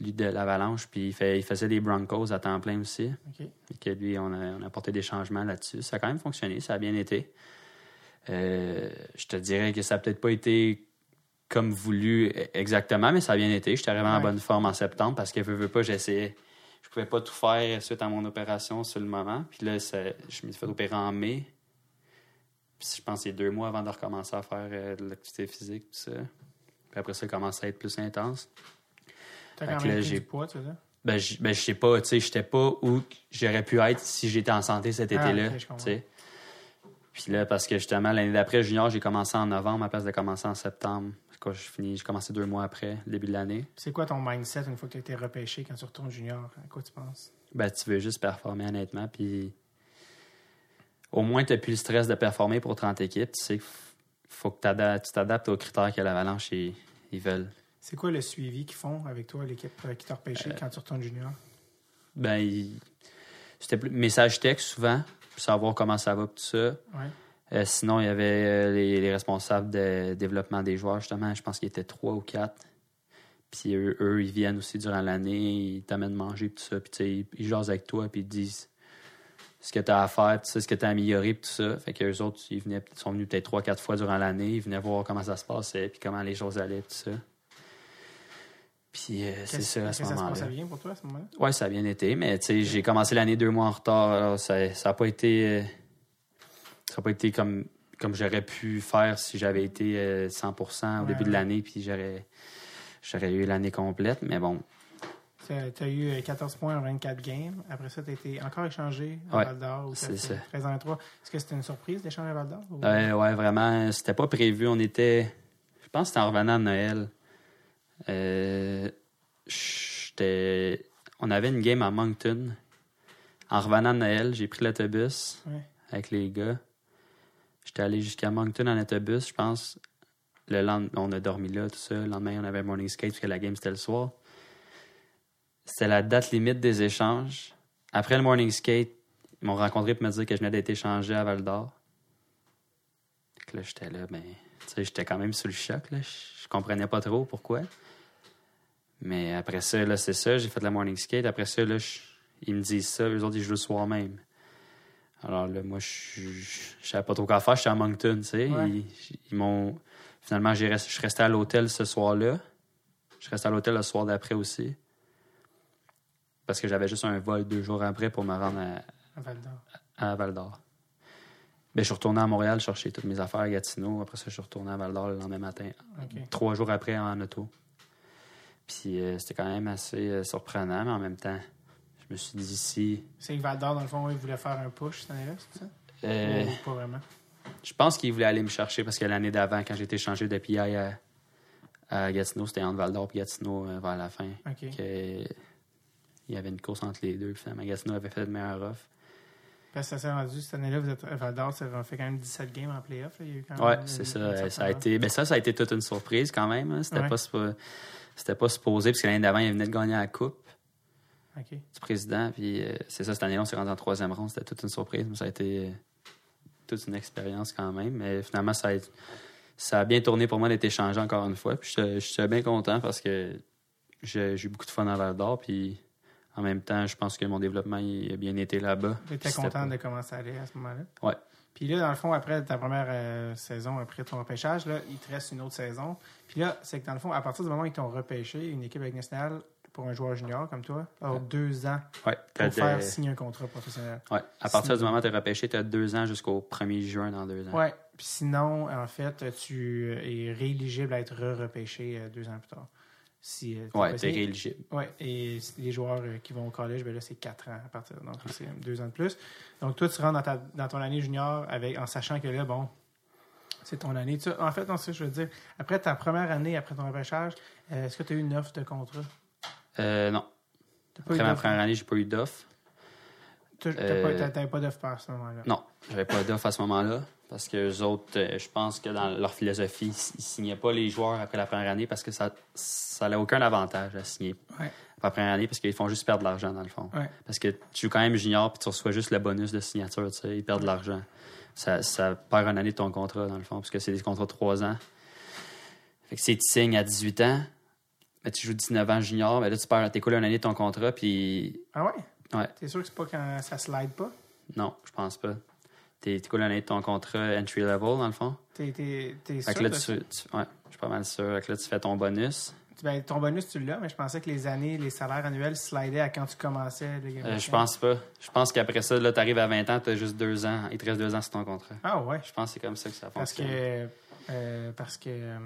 lui de l'Avalanche, puis il, fait, il faisait des Broncos à temps plein aussi. OK. Et que lui, on a, on a apporté des changements là-dessus. Ça a quand même fonctionné, ça a bien été. Euh, je te dirais que ça n'a peut-être pas été comme voulu exactement, mais ça a bien été. J'étais arrivé en bonne forme en septembre parce que, veux, veux pas, j'essayais. Je pouvais pas tout faire suite à mon opération sur le moment. Puis là, ça- je me suis fait opérer en mai. Puis je pense que c'est deux mois avant de recommencer à faire euh, de l'activité physique, tout ça. Puis après ça, commence à être plus intense. T'as quand même pris du poids, tu sais. Ben, je, ben, je sais pas, tu sais, j'étais pas où j'aurais pu être si j'étais en santé cet Ah, été-là, je tu sais. Puis là, parce que justement, l'année d'après, junior, j'ai commencé en novembre à place de commencer en septembre. Quand je finis, j'ai commencé deux mois après, début de l'année. C'est quoi ton mindset une fois que tu as été repêché quand tu retournes junior? À quoi tu penses? Ben, tu veux juste performer honnêtement, puis au moins, tu plus le stress de performer pour 30 équipes. Tu sais qu'il faut que tu t'adaptes aux critères que l'Avalanche, ils, ils veulent. C'est quoi le suivi qu'ils font avec toi, l'équipe euh, qui t'a repêché quand tu retournes junior? Ben, c'était plus message texte souvent, savoir comment ça va, tout ça. Ouais. Euh, sinon, il y avait euh, les, les responsables de développement des joueurs, justement. Je pense qu'ils étaient trois ou quatre. Puis eux, eux, ils viennent aussi durant l'année, ils t'amènent manger, tout ça. Puis tu sais, ils, ils jasent avec toi, puis ils te disent ce que tu as à faire, tout ça, ce que tu as amélioré, puis tout ça. Fait qu'eux autres, ils, venaient, ils sont venus peut-être trois, quatre fois durant l'année. Ils venaient voir comment ça se passait, puis comment les choses allaient, tout ça. Puis euh, c'est ça à ce ça moment-là. passait bien pour toi à ce moment-là? Ouais, ça a bien été, mais tu sais, j'ai commencé l'année deux mois en retard. alors ça n'a pas été. euh, ça a pas été comme, comme j'aurais pu faire si j'avais été euh, 100 au Ouais, début de l'année, puis j'aurais, j'aurais eu l'année complète. Mais bon, Tu as eu euh, 14 points en 24 games. Après ça, tu as été encore échangé à Ouais, Val d'Or. c'est ça. 13 en 23. Est-ce que c'était une surprise d'échanger à Val d'Or? ou- euh, ouais, vraiment, c'était pas prévu. On était. Je pense que c'était en revenant de Noël. Euh. On avait une game à Moncton. En revenant de Noël, j'ai pris l'autobus. Ouais. avec les gars. J'étais allé jusqu'à Moncton en autobus, je pense. Le lendemain, on a dormi là, tout ça. Le lendemain, on avait morning skate parce que la game c'était le soir. C'était la date limite des échanges. Après le morning skate, ils m'ont rencontré pour me dire que je venais d'être échangé à Val d'Or. Là, j'étais là, ben, tu sais, j'étais quand même sous le choc, là. Je, je comprenais pas trop pourquoi. Mais après ça, là, c'est ça, j'ai fait le morning skate. Après ça, là, je- ils me disent ça, eux autres, ils jouent le soir même. Alors là, moi, je savais pas trop quoi faire. J'étais à Moncton, tu sais. Ouais. Ils, ils m'ont... Finalement, je suis resté à l'hôtel ce soir-là. Je suis resté à l'hôtel le soir d'après aussi. Parce que j'avais juste un vol deux jours après pour me rendre à, À Val d'Or. Ben, je suis retourné à Montréal chercher toutes mes affaires à Gatineau. Après ça, je suis retourné à Val d'Or le lendemain matin. Trois jours après en auto. Puis euh, c'était quand même assez euh, surprenant, mais en même temps, je me suis dit si. C'est que Val d'Or, dans le fond, il voulait faire un push cette année-là, c'est ça? euh, Ou pas vraiment? Je pense qu'il voulait aller me chercher parce que l'année d'avant, quand j'ai été changé de PI à, à Gatineau, c'était entre Val d'Or et Gatineau vers la fin. Que, il y avait une course entre les deux. Finalement, Gatineau avait fait le meilleur offre. Parce que ça s'est rendu, cette année-là, vous êtes, Val d'Or, ça a fait quand même 17 games en playoff. une- c'est ça. Ça a été, ben ça, ça a été toute une surprise quand même. hein. C'était Ouais. pas c'était pas supposé parce que l'année d'avant, il venait de gagner la coupe du président. Puis euh, c'est ça, cette année-là, on s'est rendu en troisième ronde. C'était toute une surprise. Mais ça a été euh, toute une expérience quand même. Mais finalement, ça a, ça a bien tourné pour moi d'être échangé encore une fois. Puis je je suis bien content parce que j'ai eu beaucoup de fun à Val d'Or. Puis en même temps, je pense que mon développement il a bien été là-bas. Tu étais content pas- de comment ça allait à ce moment-là? Ouais. Puis là, dans le fond, après ta première euh, saison, après ton repêchage, là, il te reste une autre saison. Puis là, c'est que dans le fond, à partir du moment où ils t'ont repêché, une équipe avec nationale pour un joueur junior comme toi, a Ouais. deux ans Ouais, pour faire de- signer un contrat professionnel. ouais. À partir du moment où tu es repêché, tu as deux ans jusqu'au 1er juin dans deux ans. Ouais. Puis sinon, en fait, tu es rééligible à être re-repêché euh, deux ans plus tard. Si, euh, Ouais, t'es rééligible. Ouais, et les joueurs euh, qui vont au collège, ben là, c'est quatre ans à partir. Donc, c'est deux ans de plus. Donc, toi, tu rentres dans, ta, dans ton année junior avec, en sachant que là, bon, c'est ton année. Tu- en fait, non, c'est ce que je veux dire. Après ta première année, après ton repêchage, euh, est-ce que tu as eu une offre de contrat? Euh, non. Eu Après ma première année, j'ai pas eu d'offre. Euh, pas- t'as- T'avais pas d'offre à ce moment-là? Non, j'avais pas d'offre à ce moment-là. Parce que les autres, euh, je pense que dans leur philosophie, ils signaient pas les joueurs après la première année parce que ça ça n'a aucun avantage à signer Ouais. après la première année parce qu'ils font juste perdre de l'argent dans le fond. Ouais. Parce que tu joues quand même junior puis tu reçois juste le bonus de signature, tu sais, ils perdent de l'argent. Ça, ça perd une année de ton contrat dans le fond parce que c'est des contrats de trois ans. Fait que si tu signes à 18 ans, mais tu joues 19 ans junior, mais là, tu perds, t'écoules une année de ton contrat, puis Ah ouais? Ouais. T'es sûr que c'est pas quand ça slide pas? non, je pense pas. T'es- une année de ton contrat entry level, dans le fond. T'es, t'es, t'es sûr que là, tu, ouais, je suis pas mal sûr. Que là, tu fais ton bonus. Ben, ton bonus, tu l'as, mais je pensais que les années, les salaires annuels slidaient à quand tu commençais. les Euh, je pense pas. Je pense qu'après ça, là, t'arrives à 20 ans, t'as juste deux ans. Il te reste deux ans sur ton contrat. Ah ouais. Je pense que c'est comme ça que ça Parce que. fonctionne. euh, parce que. euh,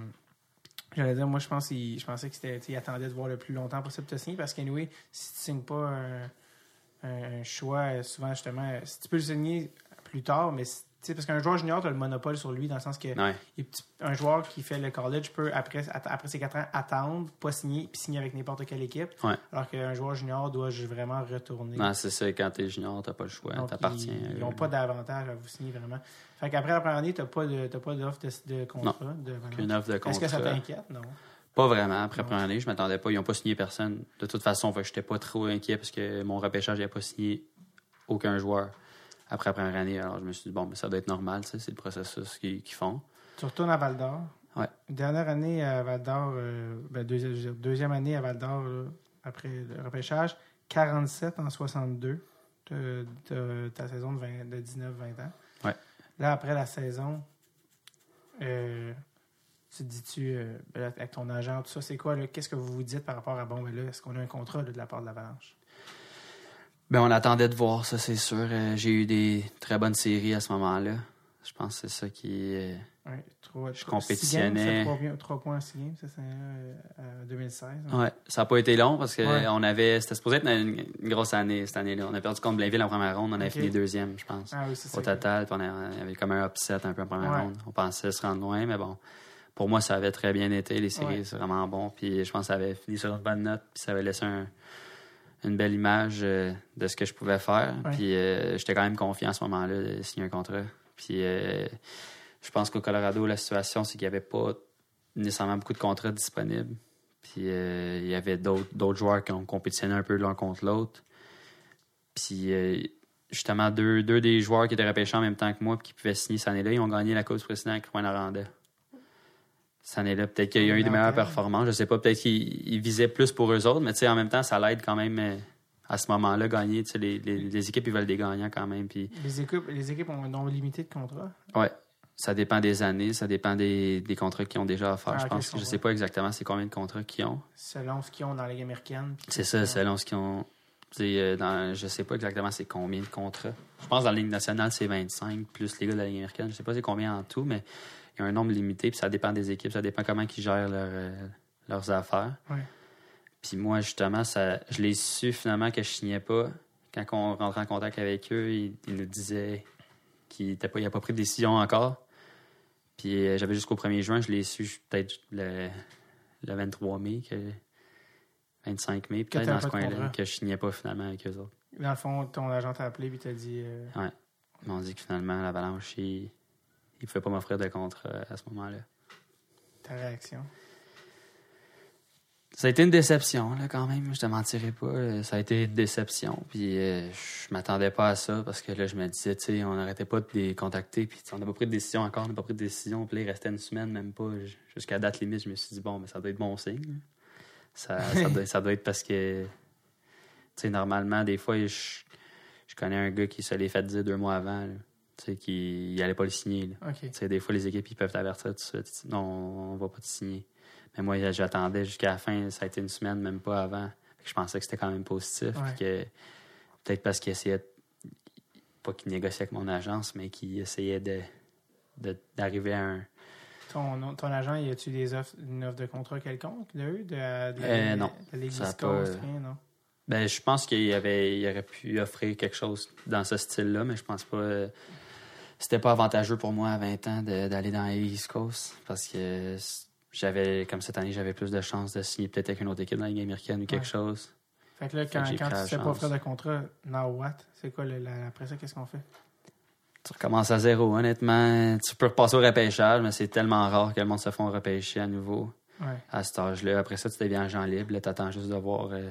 J'allais dire, moi, je, pense je pensais qu'il attendait de voir le plus longtemps possible te signer parce qu'anyway, si tu signes pas un, choix, euh, souvent, justement, si tu peux le signer plus tard, mais tu parce qu'un joueur junior, tu as le monopole sur lui dans le sens que Ouais. tu- un joueur qui fait le college peut, après, après ses 4 ans, attendre, pas signer, puis signer avec n'importe quelle équipe. Ouais. Alors qu'un joueur junior doit vraiment retourner. Non, c'est ça. Quand t'es junior, t'as pas le choix. T'appartiens. Ils n'ont pas d'avantage à vous signer vraiment. Fait qu'après la première année, tu n'as pas de- t'as pas d'offre de, de contrat. de Valence. Qu'une offre de Est-ce que ça contrat. t'inquiète? Non. Pas vraiment. Après Non. première année, je m'attendais pas. Ils n'ont pas signé personne. De toute façon, que j'étais pas trop inquiet parce que mon repêchage n'avait pas signé aucun joueur après la première année. Alors je me suis dit, bon, mais ça doit être normal, c'est le processus qu'ils font. Tu retournes à Val d'Or? Ouais. Dernière année à Val d'Or, euh, ben, deuxième, année à Val d'Or, après le repêchage, 47 en 62, de, de ta saison de, 20 de 19-20 ans. Ouais. Là, après la saison, euh, tu dis-tu, euh, ben, avec ton agent, tout ça, c'est quoi, qu'est-ce que vous vous dites par rapport à, bon, ben là, est-ce qu'on a un contrat là, de la part de l'Avalanche? Ben, on attendait de voir ça, c'est sûr. Euh, J'ai eu des très bonnes séries à ce moment-là. Je pense que c'est ça qui. euh, Ouais, trois, Je trois- compétitionnais. six games, ça, trois, bien- trois points en 6 games, ça, c'est euh, à 2016. hein. Ouais, ça n'a pas été long parce que Ouais. on avait. C'était supposé être une, une grosse année cette année-là. On a perdu contre Blainville en première ronde, on a fini deuxième, je pense. Ah oui, c'est ça. Au total, puis on, avait comme un upset un peu en première Ouais. ronde. On pensait se rendre loin, mais bon. Pour moi, ça avait très bien été. Les séries, c'est vraiment bon. Puis je pense que ça avait fini sur une bonne note. Puis ça avait laissé un- une belle image euh, de ce que je pouvais faire. Ouais. Puis euh, j'étais quand même confiant à ce moment-là de signer un contrat. Puis euh, je pense qu'au Colorado, la situation, c'est qu'il n'y avait pas nécessairement beaucoup de contrats disponibles. Puis il y avait d'autres d'autres joueurs qui ont compétitionné un peu l'un contre l'autre. Puis justement, deux, deux des joueurs qui étaient repêchés en même temps que moi et qui pouvaient signer cette année-là, ils ont gagné la Coupe Président avec Rouen Aranda. Cette année-là, peut-être qu'il y a eu des meilleures performances. Je sais pas, peut-être qu'ils ils visaient plus pour eux autres, mais en même temps, ça l'aide quand même euh, à ce moment-là, gagner. Les, les, les équipes, ils veulent des gagnants quand même. Puis Les équipes, les équipes ont un nombre limité de contrats. Ouais. Ça dépend des années, ça dépend des, des contrats qu'ils ont déjà à faire. Ah, je pense je que je comprends. sais pas exactement c'est combien de contrats qu'ils ont. selon ce qu'ils ont dans la Ligue américaine. C'est ça, selon ce qu'ils ont. euh, Dans, je sais pas exactement c'est combien de contrats. Je pense que dans la Ligue nationale, c'est 25, plus les gars de la Ligue américaine. Je sais pas c'est combien en tout, mais il y a un nombre limité, puis ça dépend des équipes, ça dépend comment ils gèrent leur, euh, leurs affaires. Ouais. Puis moi, justement, ça, je l'ai su finalement que je signais pas. Quand on rentrait en contact avec eux, ils, ils nous disaient qu'il n'avait pas, il a pas pris de décision encore. Puis euh, j'avais jusqu'au 1er juin, je l'ai su peut-être le, le 23 mai, que, 25 mai, peut-être t'avais dans ce coin-là, que je signais pas finalement avec eux autres. Dans le fond, ton agent t'a appelé et t'a dit euh, Ils m'ont dit que finalement, l'Avalanche, il ne pouvait pas m'offrir de contrat à ce moment-là. ta réaction? Ça a été une déception, là, quand même. Je te mentirais pas. Euh, Ça a été une déception. Puis euh, je m'attendais pas à ça parce que là, je me disais, tu sais, on n'arrêtait pas de les contacter. Puis on n'a pas pris de décision encore. On n'a pas pris de décision. Puis là, il restait une semaine, même pas. Jusqu'à date limite, je me suis dit, bon, mais ça doit être bon signe. Ça, ça, doit, ça doit être parce que, tu sais, normalement, des fois, je, je connais un gars qui se l'est fait dire deux mois avant, là, sais, qu'il n'allait pas le signer. là. Tu sais, des fois, les équipes, ils peuvent t'avertir tout de suite. Non, on va pas te signer. Mais moi, j'attendais jusqu'à la fin. Ça a été une semaine, même pas avant. Je pensais que c'était quand même positif. Ouais. que peut-être parce qu'il essayait, de- pas qu'il négociait avec mon agence, mais qu'il essayait de de- d'arriver à un. Ton, ton agent, y a-tu des offres, une offre de contrat quelconque de eux? De, Euh, non. de pas, rien, non? Ben, je pense qu'il avait, il aurait pu offrir quelque chose dans ce style-là, mais je pense pas. C'était pas avantageux pour moi à 20 ans d'aller dans les East Coast parce que j'avais, comme cette année, j'avais plus de chances de signer peut-être avec une autre équipe dans la Ligue américaine ou quelque Ouais. chose. Fait que là, quand, que tu la sais pas chance. offrir de contrat, now what? C'est quoi, le, la- après ça, qu'est-ce qu'on fait? Tu recommences à zéro, honnêtement. Tu peux repasser au repêchage, mais c'est tellement rare que le monde se font repêcher à nouveau Ouais. à cet âge-là. Après ça, tu deviens agent libre. Là, t'attends juste de voir euh,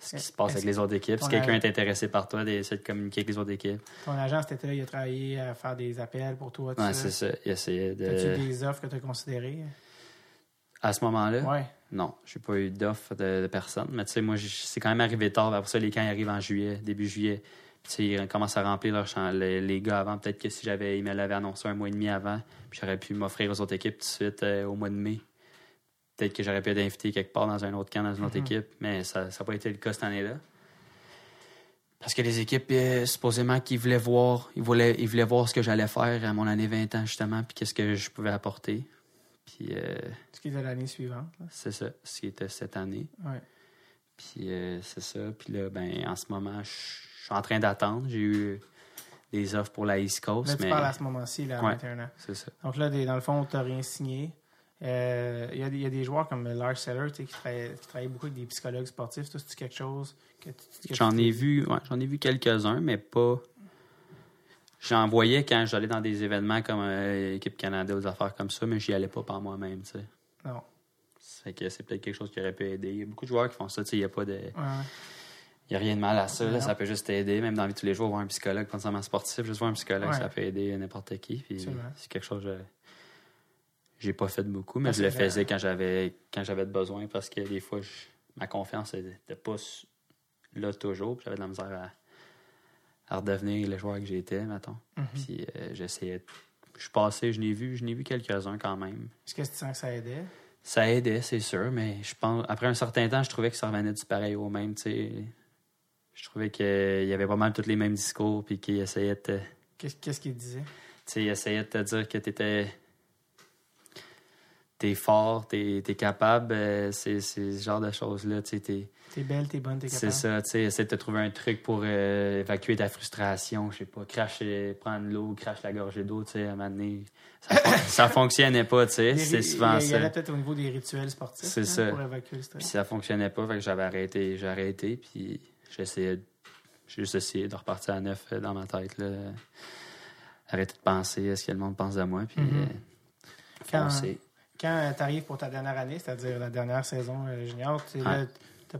ce qui se passe avec les autres équipes. Si quelqu'un est intéressé par toi, d'essayer de communiquer avec les autres équipes. Ton agent, cet été-là, il a travaillé à faire des appels pour toi, ça. c'est ça. Il essayait As-tu de... des offres que tu as considérées? À ce moment-là, Ouais. Non, j'ai pas eu d'offre de, de personne. Mais tu sais, moi, c'est quand même arrivé tard. Après ça, les camps ils arrivent en juillet, début juillet. Puis tu sais, ils commencent à remplir leur champ. Les, les gars avant, peut-être que si j'avais, ils me l'avaient annoncé un mois et demi avant, puis j'aurais pu m'offrir aux autres équipes tout de suite euh, au mois de mai. Peut-être que j'aurais pu être invité quelque part dans un autre camp, dans une autre Mhm. équipe, mais ça n'a pas été le cas cette année-là. Parce que les équipes, euh, supposément qu'ils voulaient voir, ils voulaient, ils voulaient voir ce que j'allais faire à mon année 20 ans, justement, puis qu'est-ce que je pouvais apporter. Puis euh, Ce qui de l'année suivante. c'est ça, ce qui était cette année. Ouais. Puis euh, c'est ça. Puis là, ben, en ce moment, je suis en train d'attendre. J'ai eu des offres pour la East Coast, Là, tu mais parles à ce moment-ci, là, à Ouais. 21 ans. c'est ça. Donc là, dans le fond, tu n'as rien signé. Euh, Il y, a des- il y a des joueurs comme Lars Seller qui, travaillent, beaucoup avec des psychologues sportifs. C'est quelque chose que J'en ai vu, ouais, j'en ai vu quelques-uns, mais pas. J'en voyais quand j'allais dans des événements comme euh, Équipe Canada ou des affaires comme ça, mais j'y allais pas par moi-même, tu sais. Non. Fait que c'est peut-être quelque chose qui aurait pu aider. Il y a beaucoup de joueurs qui font ça, tu sais. Il n'y a pas de. Ouais. Il y a rien de mal à ça, là, ça peut juste aider. Même dans la vie de tous les jours, voir un psychologue, pas nécessairement sportif, juste voir un psychologue, Ouais. ça peut aider n'importe qui. Puis c'est quelque chose que je- j'ai pas fait beaucoup, mais Ah, je le faisais vrai. quand j'avais quand j'avais besoin parce que des fois, je- ma confiance n'était pas là toujours. J'avais de la misère à, à redevenir le joueur que j'étais, mettons. Mhm. Puis euh, j'essayais. Je passé, je n'ai vu, je n'ai vu quelques-uns quand même. Est-ce que tu sens que ça aidait? Ça aidait, c'est sûr, mais je pense après un certain temps, je trouvais que ça revenait du pareil au même, tu sais. Je trouvais qu'il y avait pas mal tous les mêmes discours, puis qu'ils essayaient de tu Qu'est-ce qu'est-ce qu'il disait? sais, ils essayaient de te dire que t'étais... T'es fort, t'es es capable, euh, c'est c'est ce genre de choses-là, t'es- T'es belle, t'es bonne, t'es c'est capable. ça, tu sais, essaie de te trouver un truc pour euh, évacuer ta frustration, je sais pas, crache, euh, prendre l'eau, crache la gorgée d'eau, tu sais, à un moment donné, ça, fon- ça fonctionnait pas, tu sais, c'est souvent il y ça. avait peut-être au niveau des rituels sportifs C'est hein, ça. pour évacuer le Puis ça fonctionnait pas, fait que j'avais arrêté, j'ai arrêté, puis j'essayais, j'ai juste essayé de repartir à neuf dans ma tête, là. Arrêter de penser à ce que le monde pense de moi, puis euh, Quand- foncer. Quand tu arrives pour ta dernière année, c'est-à-dire la dernière saison euh, junior, tu n'as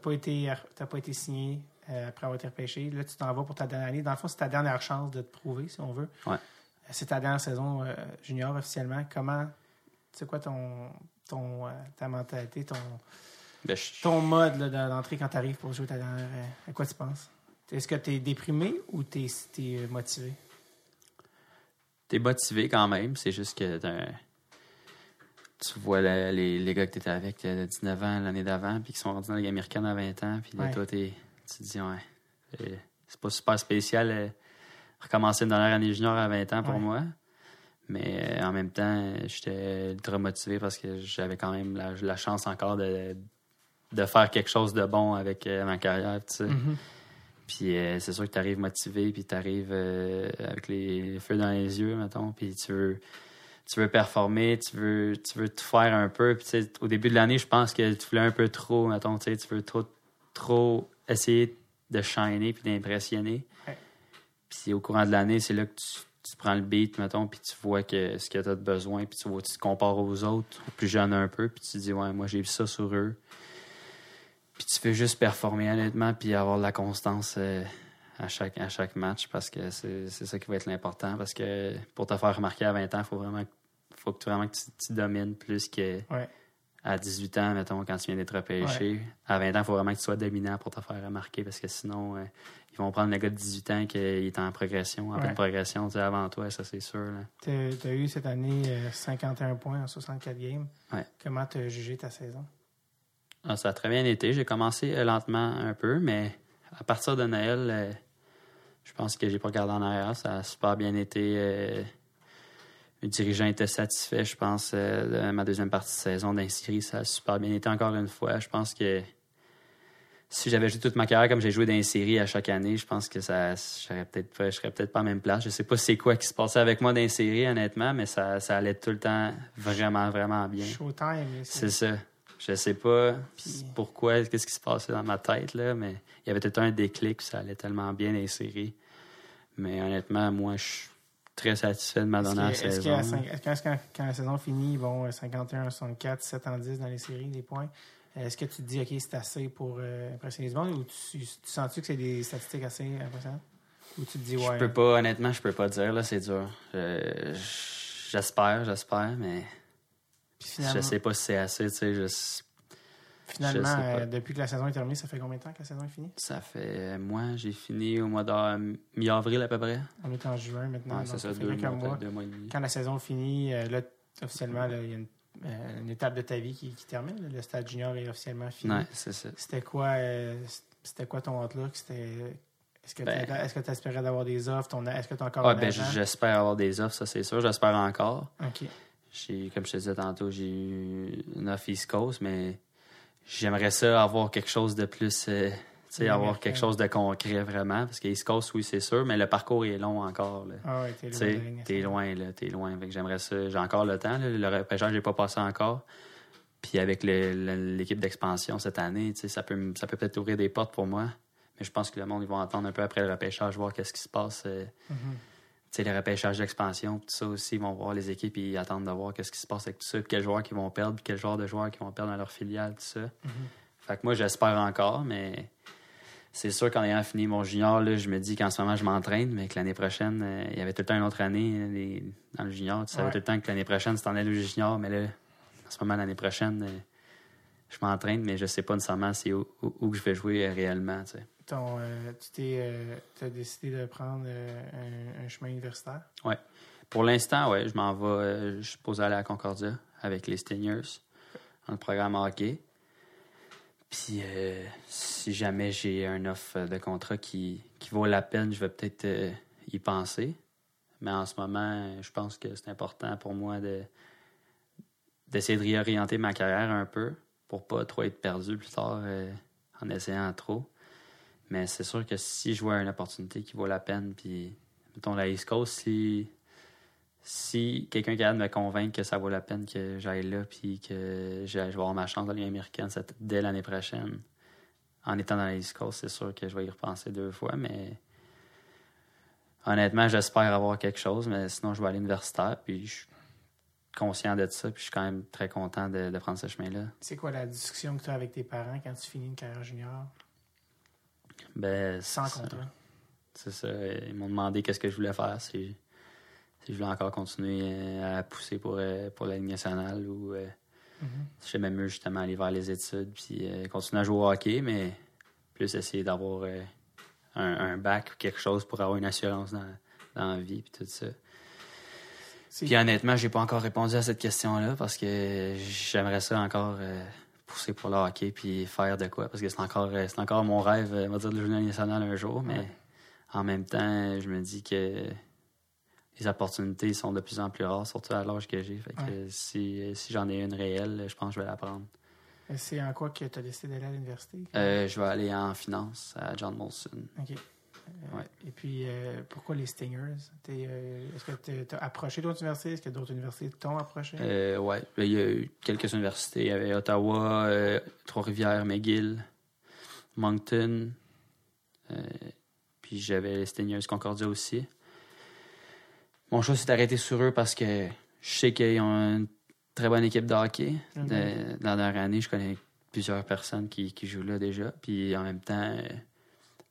pas, été- t'as pas été signé euh, après avoir été repêché. Là, tu t'en vas pour ta dernière année. Dans le fond, c'est ta dernière chance de te prouver, si on veut. Ouais. Euh, C'est ta dernière saison junior officiellement. Comment, c'est quoi ton, ton, ta mentalité, ton, Ben, je- ton mode d'entrée quand tu arrives pour jouer ta dernière. à quoi tu penses? Est-ce que tu es déprimé ou tu es, motivé? T'es motivé quand même, c'est juste que t'as- tu vois la- les, les gars que t'étais avec de 19 ans l'année d'avant, puis qui sont rendus dans la Ligue américaine à 20 ans, puis là, Ouais. toi, t'es- tu te dis, ouais, c'est- c'est pas super spécial euh, recommencer une dernière année junior à 20 ans pour Ouais. moi. Mais euh, en même temps, j'étais ultra motivé parce que j'avais quand même la, la chance encore de, de faire quelque chose de bon avec euh, ma carrière, tu sais. Mhm. Puis euh, c'est sûr que tu arrives motivé, puis tu arrives avec les feux dans les yeux, mettons, puis tu veux, tu veux performer, tu veux, tu veux tout faire un peu. Puis au début de l'année, je pense que tu voulais un peu trop, mettons, tu veux trop, trop essayer de shiner puis d'impressionner. Ouais. Puis au courant de l'année, c'est là que tu, tu prends le beat, mettons, puis tu vois que ce que tu as de besoin, puis tu, vois, tu te compares aux autres, aux plus jeunes un peu, puis tu te dis, ouais, moi j'ai vu ça sur eux. Puis tu fais juste performer honnêtement, puis avoir de la constance euh, à, chaque, à chaque match, parce que c'est c'est ça qui va être l'important. Parce que pour te faire remarquer à 20 ans, il faut vraiment, faut que, tu- vraiment que tu, tu domines plus que Ouais. à 18 ans, mettons, quand tu viens d'être repêché. À 20 ans, il faut vraiment que tu sois dominant pour te faire remarquer, parce que sinon, euh, ils vont prendre le gars de 18 ans qui est en progression, en Ouais. pleine progression tu sais, avant toi, ça c'est sûr. Tu as eu cette année euh, 51 points en 64 games. Ouais. Comment tu as jugé ta saison? Ah, ça a très bien été. J'ai commencé euh, lentement un peu, mais à partir de Noël, euh, je pense que j'ai pas regardé en arrière. Ça a super bien été. Euh, le dirigeant était satisfait, je pense, euh, de ma deuxième partie de saison d'un série. Ça a super bien été encore une fois. Je pense que si j'avais joué toute ma carrière comme j'ai joué dans une série à chaque année, je pense que ça j'aurais peut-être pas, je serais peut-être pas à la même place. Je sais pas c'est quoi qui se passait avec moi dans une série, honnêtement, mais ça, ça allait tout le temps vraiment, vraiment bien. Showtime. C'est ça. Je sais pas Puis- pourquoi, qu'est-ce qui se passait dans ma tête, là, mais il y avait peut-être un déclic, ça allait tellement bien séries. Mais honnêtement, moi, je suis très satisfait de ma Est-ce dernière saison. est-ce que- quand, la saison finit, bon, 51, 64, 7 en 10 dans les séries, des points, est-ce que tu te dis, OK, c'est assez pour euh, impressionner le monde ou tu, tu sens-tu que c'est des statistiques assez impressionnantes? Ou tu te dis, Je ouais. peux pas, honnêtement, je peux pas dire, là, c'est dur. Je- J'espère, j'espère, mais finalement, je sais pas si c'est assez, tu sais. Finalement, euh, depuis que la saison est terminée, ça fait combien de temps que la saison est finie? Ça fait. Moi, j'ai fini au mois de mi-avril à peu près. On est en juin maintenant. Ouais, donc c'est ça, fait deux mois, deux mois et demi. Quand la saison finit, euh, là, officiellement, il y a une, euh, une étape de ta vie qui, qui termine. là. Le stade junior est officiellement fini. Ouais, c'est ça. C'était quoi, euh, c'était quoi ton outlook? C'était, est-ce que Ben- tu tu espérais d'avoir des offres? Est-ce que tu as encore Ah, ben, j'espère avoir des offres, ça c'est sûr. J'espère encore. OK. Comme je te disais tantôt, j'ai eu une offre East Coast, mais j'aimerais ça avoir quelque chose de plus. euh, sais, avoir quelque chose de concret vraiment. Parce East Coast, oui, c'est sûr, mais le parcours est long encore. Là. Ah ouais, t'es Tu loin t'es loin, là, t'es loin. J'aimerais ça. J'ai encore le temps. Là. Le repêchage, j'ai pas passé encore. Puis avec l'équipe d'expansion cette année, ça peut, ça peut peut-être ouvrir des portes pour moi. Mais je pense que le monde, ils vont attendre un peu après le repêchage, voir qu'est-ce qui se passe. euh, Mhm. tu sais, le repêchage d'expansion, tout ça aussi, ils vont voir les équipes et ils attendent de voir qu'est-ce qui se passe avec tout ça, puis quels joueurs qui vont perdre, puis quel genre de joueurs qui vont perdre dans leur filiale, tout ça. Mhm. Fait que moi, j'espère encore, mais c'est sûr qu'en ayant fini mon junior, là, je me dis qu'en ce moment, je m'entraîne, mais que l'année prochaine, euh, il y avait tout le temps une autre année les- dans le junior. Tu savais Ouais. tout le temps que l'année prochaine, c'était en allais au junior, mais là, en ce moment, l'année prochaine, euh, je m'entraîne, mais je sais pas nécessairement c'est où, où- où que je vais jouer euh, réellement, tu sais. Euh, tu euh, t'as décidé de prendre euh, un, chemin universitaire? Pour l'instant, ouais, je m'en vais. je suis posé aller à Concordia avec les Stingers dans le programme hockey. Puis si jamais j'ai un offre de contrat qui, qui vaut la peine, je vais peut-être y penser. Mais en ce moment, je pense que c'est important pour moi de d'essayer de réorienter ma carrière un peu pour pas trop être perdu plus tard en essayant trop. Mais c'est sûr que si je vois une opportunité qui vaut la peine, puis mettons la East Coast, si si quelqu'un qui a de me convaincre que ça vaut la peine que j'aille là puis que je vais avoir ma chance dans Ligue américaine dès l'année prochaine, en étant dans la East Coast, c'est sûr que je vais y repenser deux fois, mais honnêtement, j'espère avoir quelque chose, mais sinon, je vais à l'universitaire, puis je suis conscient de ça, puis je suis quand même très content de, de prendre ce chemin-là. C'est quoi la discussion que tu as avec tes parents quand tu finis une carrière junior? Ben, sans contrat? C'est ça. Ils m'ont demandé qu'est-ce que je voulais faire, si, si je voulais encore continuer euh, à pousser pour, euh, pour la Ligue nationale ou euh, Mhm. si j'aimais mieux justement aller vers les études puis euh, continuer à jouer au hockey, mais plus essayer d'avoir euh, un, un bac ou quelque chose pour avoir une assurance dans, dans la vie puis tout ça. Puis honnêtement, j'ai pas encore répondu à cette question-là parce que j'aimerais ça encore euh, pousser pour le hockey puis faire de quoi parce que c'est encore euh, c'est encore mon rêve, euh, on va dire de jouer dans la Ligue nationale un jour, mais en même temps, je me dis que les opportunités sont de plus en plus rares, surtout à l'âge que j'ai. Fait que Ouais. si, si j'en ai une réelle, je pense que je vais la prendre. C'est en quoi que tu as décidé d'aller à l'université? Euh, je vais aller en finance à John Molson. OK. Euh, Ouais. Et puis, euh, pourquoi les Stingers? Euh, Est-ce que tu as approché d'autres universités? Est-ce que d'autres universités t'ont approché? Euh, ouais, il y a eu quelques universités. Il y avait Ottawa, Trois-Rivières, McGill, Moncton. puis j'avais les Stingers Concordia aussi. Mon choix s'est arrêté sur eux parce que je sais qu'ils ont une très bonne équipe de hockey. Mhm. De- dans la dernière année, je connais plusieurs personnes qui, qui jouent là déjà. Puis en même temps,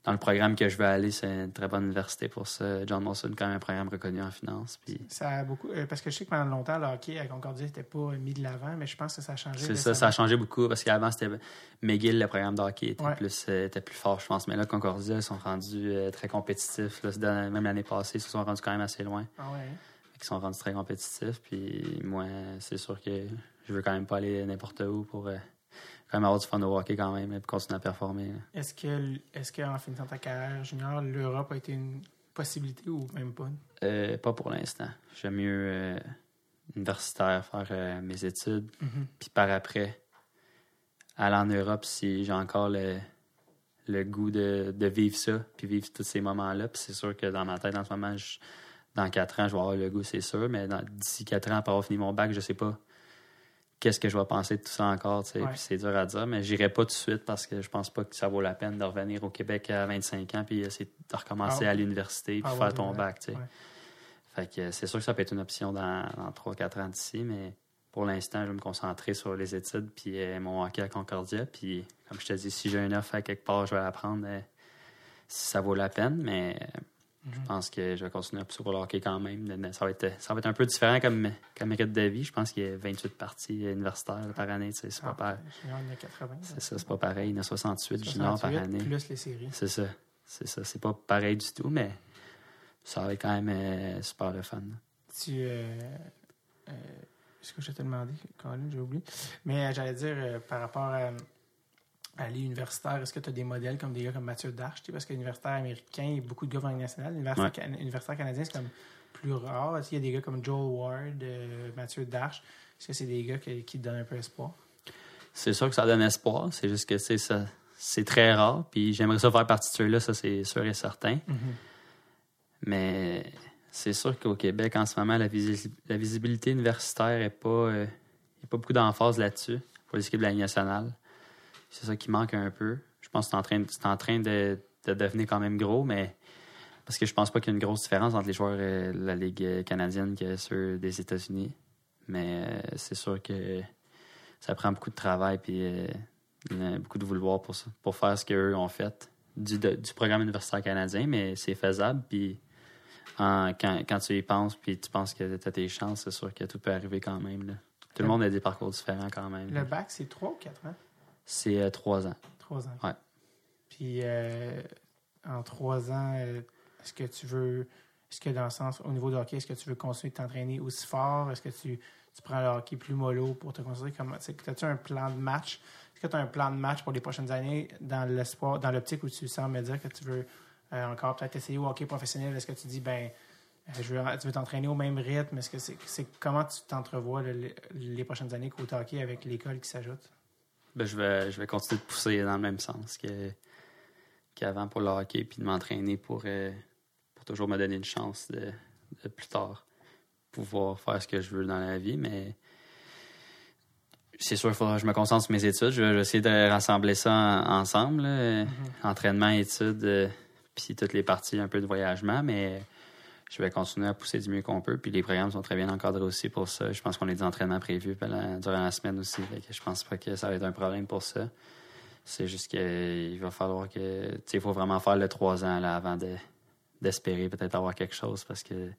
dans le programme que je veux aller, c'est une très bonne université pour ça. John Molson, quand même un programme reconnu en finance. Puis Ça a beaucoup, euh, parce que je sais que pendant longtemps, le hockey à Concordia n'était pas mis de l'avant, mais je pense que ça a changé. C'est ça, ça a changé beaucoup parce qu'avant, c'était McGill, le programme de hockey était, Ouais. plus, euh, était plus fort, je pense. Mais là, Concordia, ils sont rendus euh, très compétitifs. Là, même l'année passée, ils se sont rendus quand même assez loin. Ah ouais. Ils sont rendus très compétitifs. Puis moi, c'est sûr que je veux quand même pas aller n'importe où pour quand même avoir du fun au hockey quand même et continuer à performer. Est-ce que, est-ce qu'en finissant ta carrière junior, l'Europe a été une possibilité ou même pas? Euh, pas pour l'instant. J'aime mieux euh, universitaire, faire euh, mes études. Mhm. Puis par après, aller en Europe si j'ai encore le, le goût de, de vivre ça, puis vivre tous ces moments-là. Puis c'est sûr que dans ma tête, en ce moment, je- dans quatre ans, je vais avoir le goût, c'est sûr. Mais dans- d'ici quatre ans, après avoir fini mon bac, je sais pas qu'est-ce que je vais penser de tout ça encore. tu sais. Ouais. Puis c'est dur à dire, mais j'irai pas tout de suite parce que je pense pas que ça vaut la peine de revenir au Québec à 25 ans puis essayer de recommencer Ah, à l'université puis ah, faire ouais, ton ouais, bac. tu sais. ouais. Fait que c'est sûr que ça peut être une option dans, dans 3-4 ans d'ici, mais pour l'instant, je vais me concentrer sur les études puis euh, mon hockey à Concordia. Puis, comme je te dis, si j'ai une offre à quelque part, je vais la prendre euh, si ça vaut la peine. Mais euh, Je pense que je vais continuer à pousser pour le hockey quand même. Ça va être, ça va être un peu différent comme, comme rythme de vie. Je pense qu'il y a 28 parties universitaires par année. tu sais, C'est pas, Ah, pareil. junior, il y en a 80. C'est ça, c'est pas pareil. Il y en a 68 juniors par 68, année. Plus les séries. C'est ça. C'est ça. C'est pas pareil du tout, mais ça va être quand même euh, super le fun. Tu. Euh, euh, ce que je t'ai demandé, Colin, j'ai oublié. Mais j'allais dire, par rapport à, à l'île universitaire, est-ce que tu as des modèles comme des gars comme Mathieu Darche? Parce que l'universitaire américain, il y a beaucoup de gars dans national. L'universitaire Ouais. l'universitaire canadien, c'est comme plus rare. Est-ce qu'il y a des gars comme Joel Ward, euh, Mathieu Darche? Est-ce que c'est des gars qui, qui te donnent un peu espoir? C'est sûr que ça donne espoir. C'est juste que c'est ça. C'est très rare. Puis j'aimerais ça faire partie de ceux-là, ça c'est sûr et certain. Mais c'est sûr qu'au Québec, en ce moment, la, visi- la visibilité universitaire n'est pas, euh, il a pas beaucoup d'emphase là-dessus pour les équipes de la Ligue nationale. C'est ça qui manque un peu. Je pense que c'est en train, en train de, de devenir quand même gros, mais parce que je pense pas qu'il y a une grosse différence entre les joueurs euh, de la Ligue euh, canadienne que ceux des États-Unis. Mais euh, c'est sûr que ça prend beaucoup de travail puis euh, beaucoup de vouloir pour, ça, pour faire ce qu'eux ont fait du, de- du programme universitaire canadien, mais c'est faisable. Puis en- quand, quand tu y penses, puis tu penses que tu as tes chances, c'est sûr que tout peut arriver quand même. là. Tout le monde a des parcours différents quand même. Le bac, c'est 3 ou 4 ans? C'est euh, trois ans. 3 ans. Ouais. Puis euh, en 3 ans, euh, est-ce que tu veux. Est-ce que dans le sens, au niveau de hockey, est-ce que tu veux continuer de t'entraîner aussi fort? Est-ce que tu, tu prends le hockey plus mollo pour te? Comment, c'est- as-tu un plan de match? Est-ce que tu as un plan de match pour les prochaines années dans l'espoir, dans l'optique où tu sens me dire que tu veux euh, encore peut-être essayer au hockey professionnel? Est-ce que tu dis, ben, euh, je veux, tu veux t'entraîner au même rythme? Est-ce que c'est, c'est comment tu t'entrevois là, les, les prochaines années côté hockey avec l'école qui s'ajoute? Ben, je, vais, je vais continuer de pousser dans le même sens que, qu'avant pour le hockey, puis de m'entraîner pour, euh, pour toujours me donner une chance de, de plus tard pouvoir faire ce que je veux dans la vie. Mais c'est sûr, il faudra que je me concentre sur mes études. Je vais, je vais essayer de rassembler ça en- ensemble, là. entraînement, études, euh, puis toutes les parties un peu de voyagement, mais je vais continuer à pousser du mieux qu'on peut. Puis les programmes sont très bien encadrés aussi pour ça. Je pense qu'on a des entraînements prévus pendant- durant la semaine aussi. Que je pense pas que ça va être un problème pour ça. C'est juste qu'il va falloir que. Tu sais, il faut vraiment faire le trois ans là, avant de, d'espérer peut-être avoir quelque chose parce que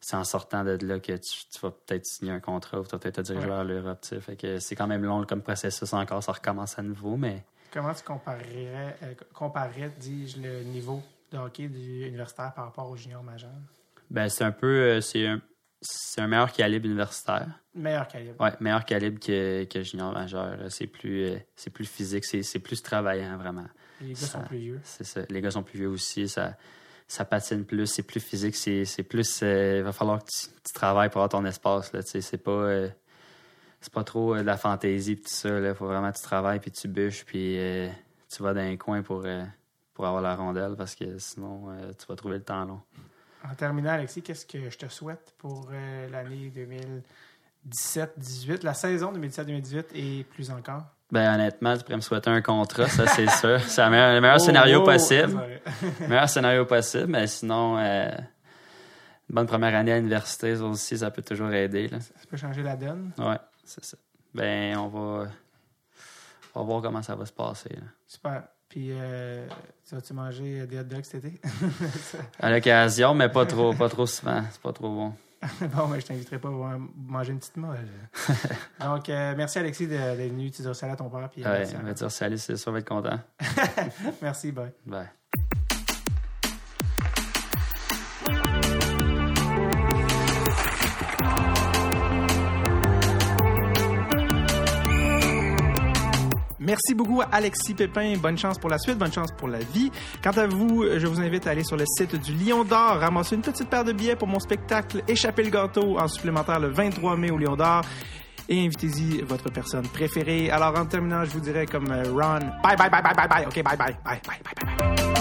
c'est en sortant de là que tu, tu vas peut-être signer un contrat ou tu vas peut-être te diriger vers l'Europe. tu sais. Fait que c'est quand même long comme processus encore, ça recommence à nouveau, mais. Comment tu comparerais, euh, comparerais dis-je, le niveau de hockey du universitaire par rapport au junior majeur? Ben, c'est un peu. euh, c'est un, c'est un meilleur calibre universitaire. Meilleur calibre. Ouais, meilleur calibre que, que junior majeur. C'est plus, euh, c'est plus physique, c'est, c'est plus travaillant, vraiment. Les gars Ça- sont plus vieux. C'est ça. Les gars sont plus vieux aussi. Ça, ça patine plus. C'est plus physique. C'est, c'est plus. euh, Il va falloir que tu, tu travailles pour avoir ton espace. Là, c'est pas. euh, c'est pas trop euh, de la fantaisie pis tout ça. Il faut vraiment que tu travailles puis tu bûches puis tu vas dans un coin pour, pour avoir la rondelle parce que sinon tu vas trouver le temps long. En terminant, Alexis, qu'est-ce que je te souhaite pour euh, l'année 2017-18, la saison 2017-2018 et plus encore? Ben honnêtement, tu pourrais me souhaiter un contrat, ça c'est sûr. C'est le meilleur, le meilleur Oh, scénario oh, possible. Le meilleur scénario possible, mais sinon, euh, une bonne première année à l'université, ça aussi, ça peut toujours aider. Là. Ça peut changer la donne. Ouais, c'est ça. Ben, on va, on va voir comment ça va se passer. là. Super. Puis, euh, tu vas-tu manger des hot dogs cet été? À l'occasion, mais pas trop, pas trop souvent. C'est pas trop bon. bon, mais je t'inviterai pas à manger une petite molle. Donc, euh, merci Alexis d'être venu. Tu diras ça à ton père. Puis, euh, Ouais, merci, on va dire salut, c'est sûr, on va être content. merci, bye. Bye. Merci beaucoup Alexis Pépin. Bonne chance pour la suite, bonne chance pour la vie. Quant à vous, je vous invite à aller sur le site du Lion d'Or, ramasser une petite paire de billets pour mon spectacle Échapper le gâteau en supplémentaire le 23 mai au Lion d'Or. Et invitez-y votre personne préférée. Alors, en terminant, je vous dirais comme euh, Ron, bye bye bye bye bye bye. OK, bye bye bye bye bye.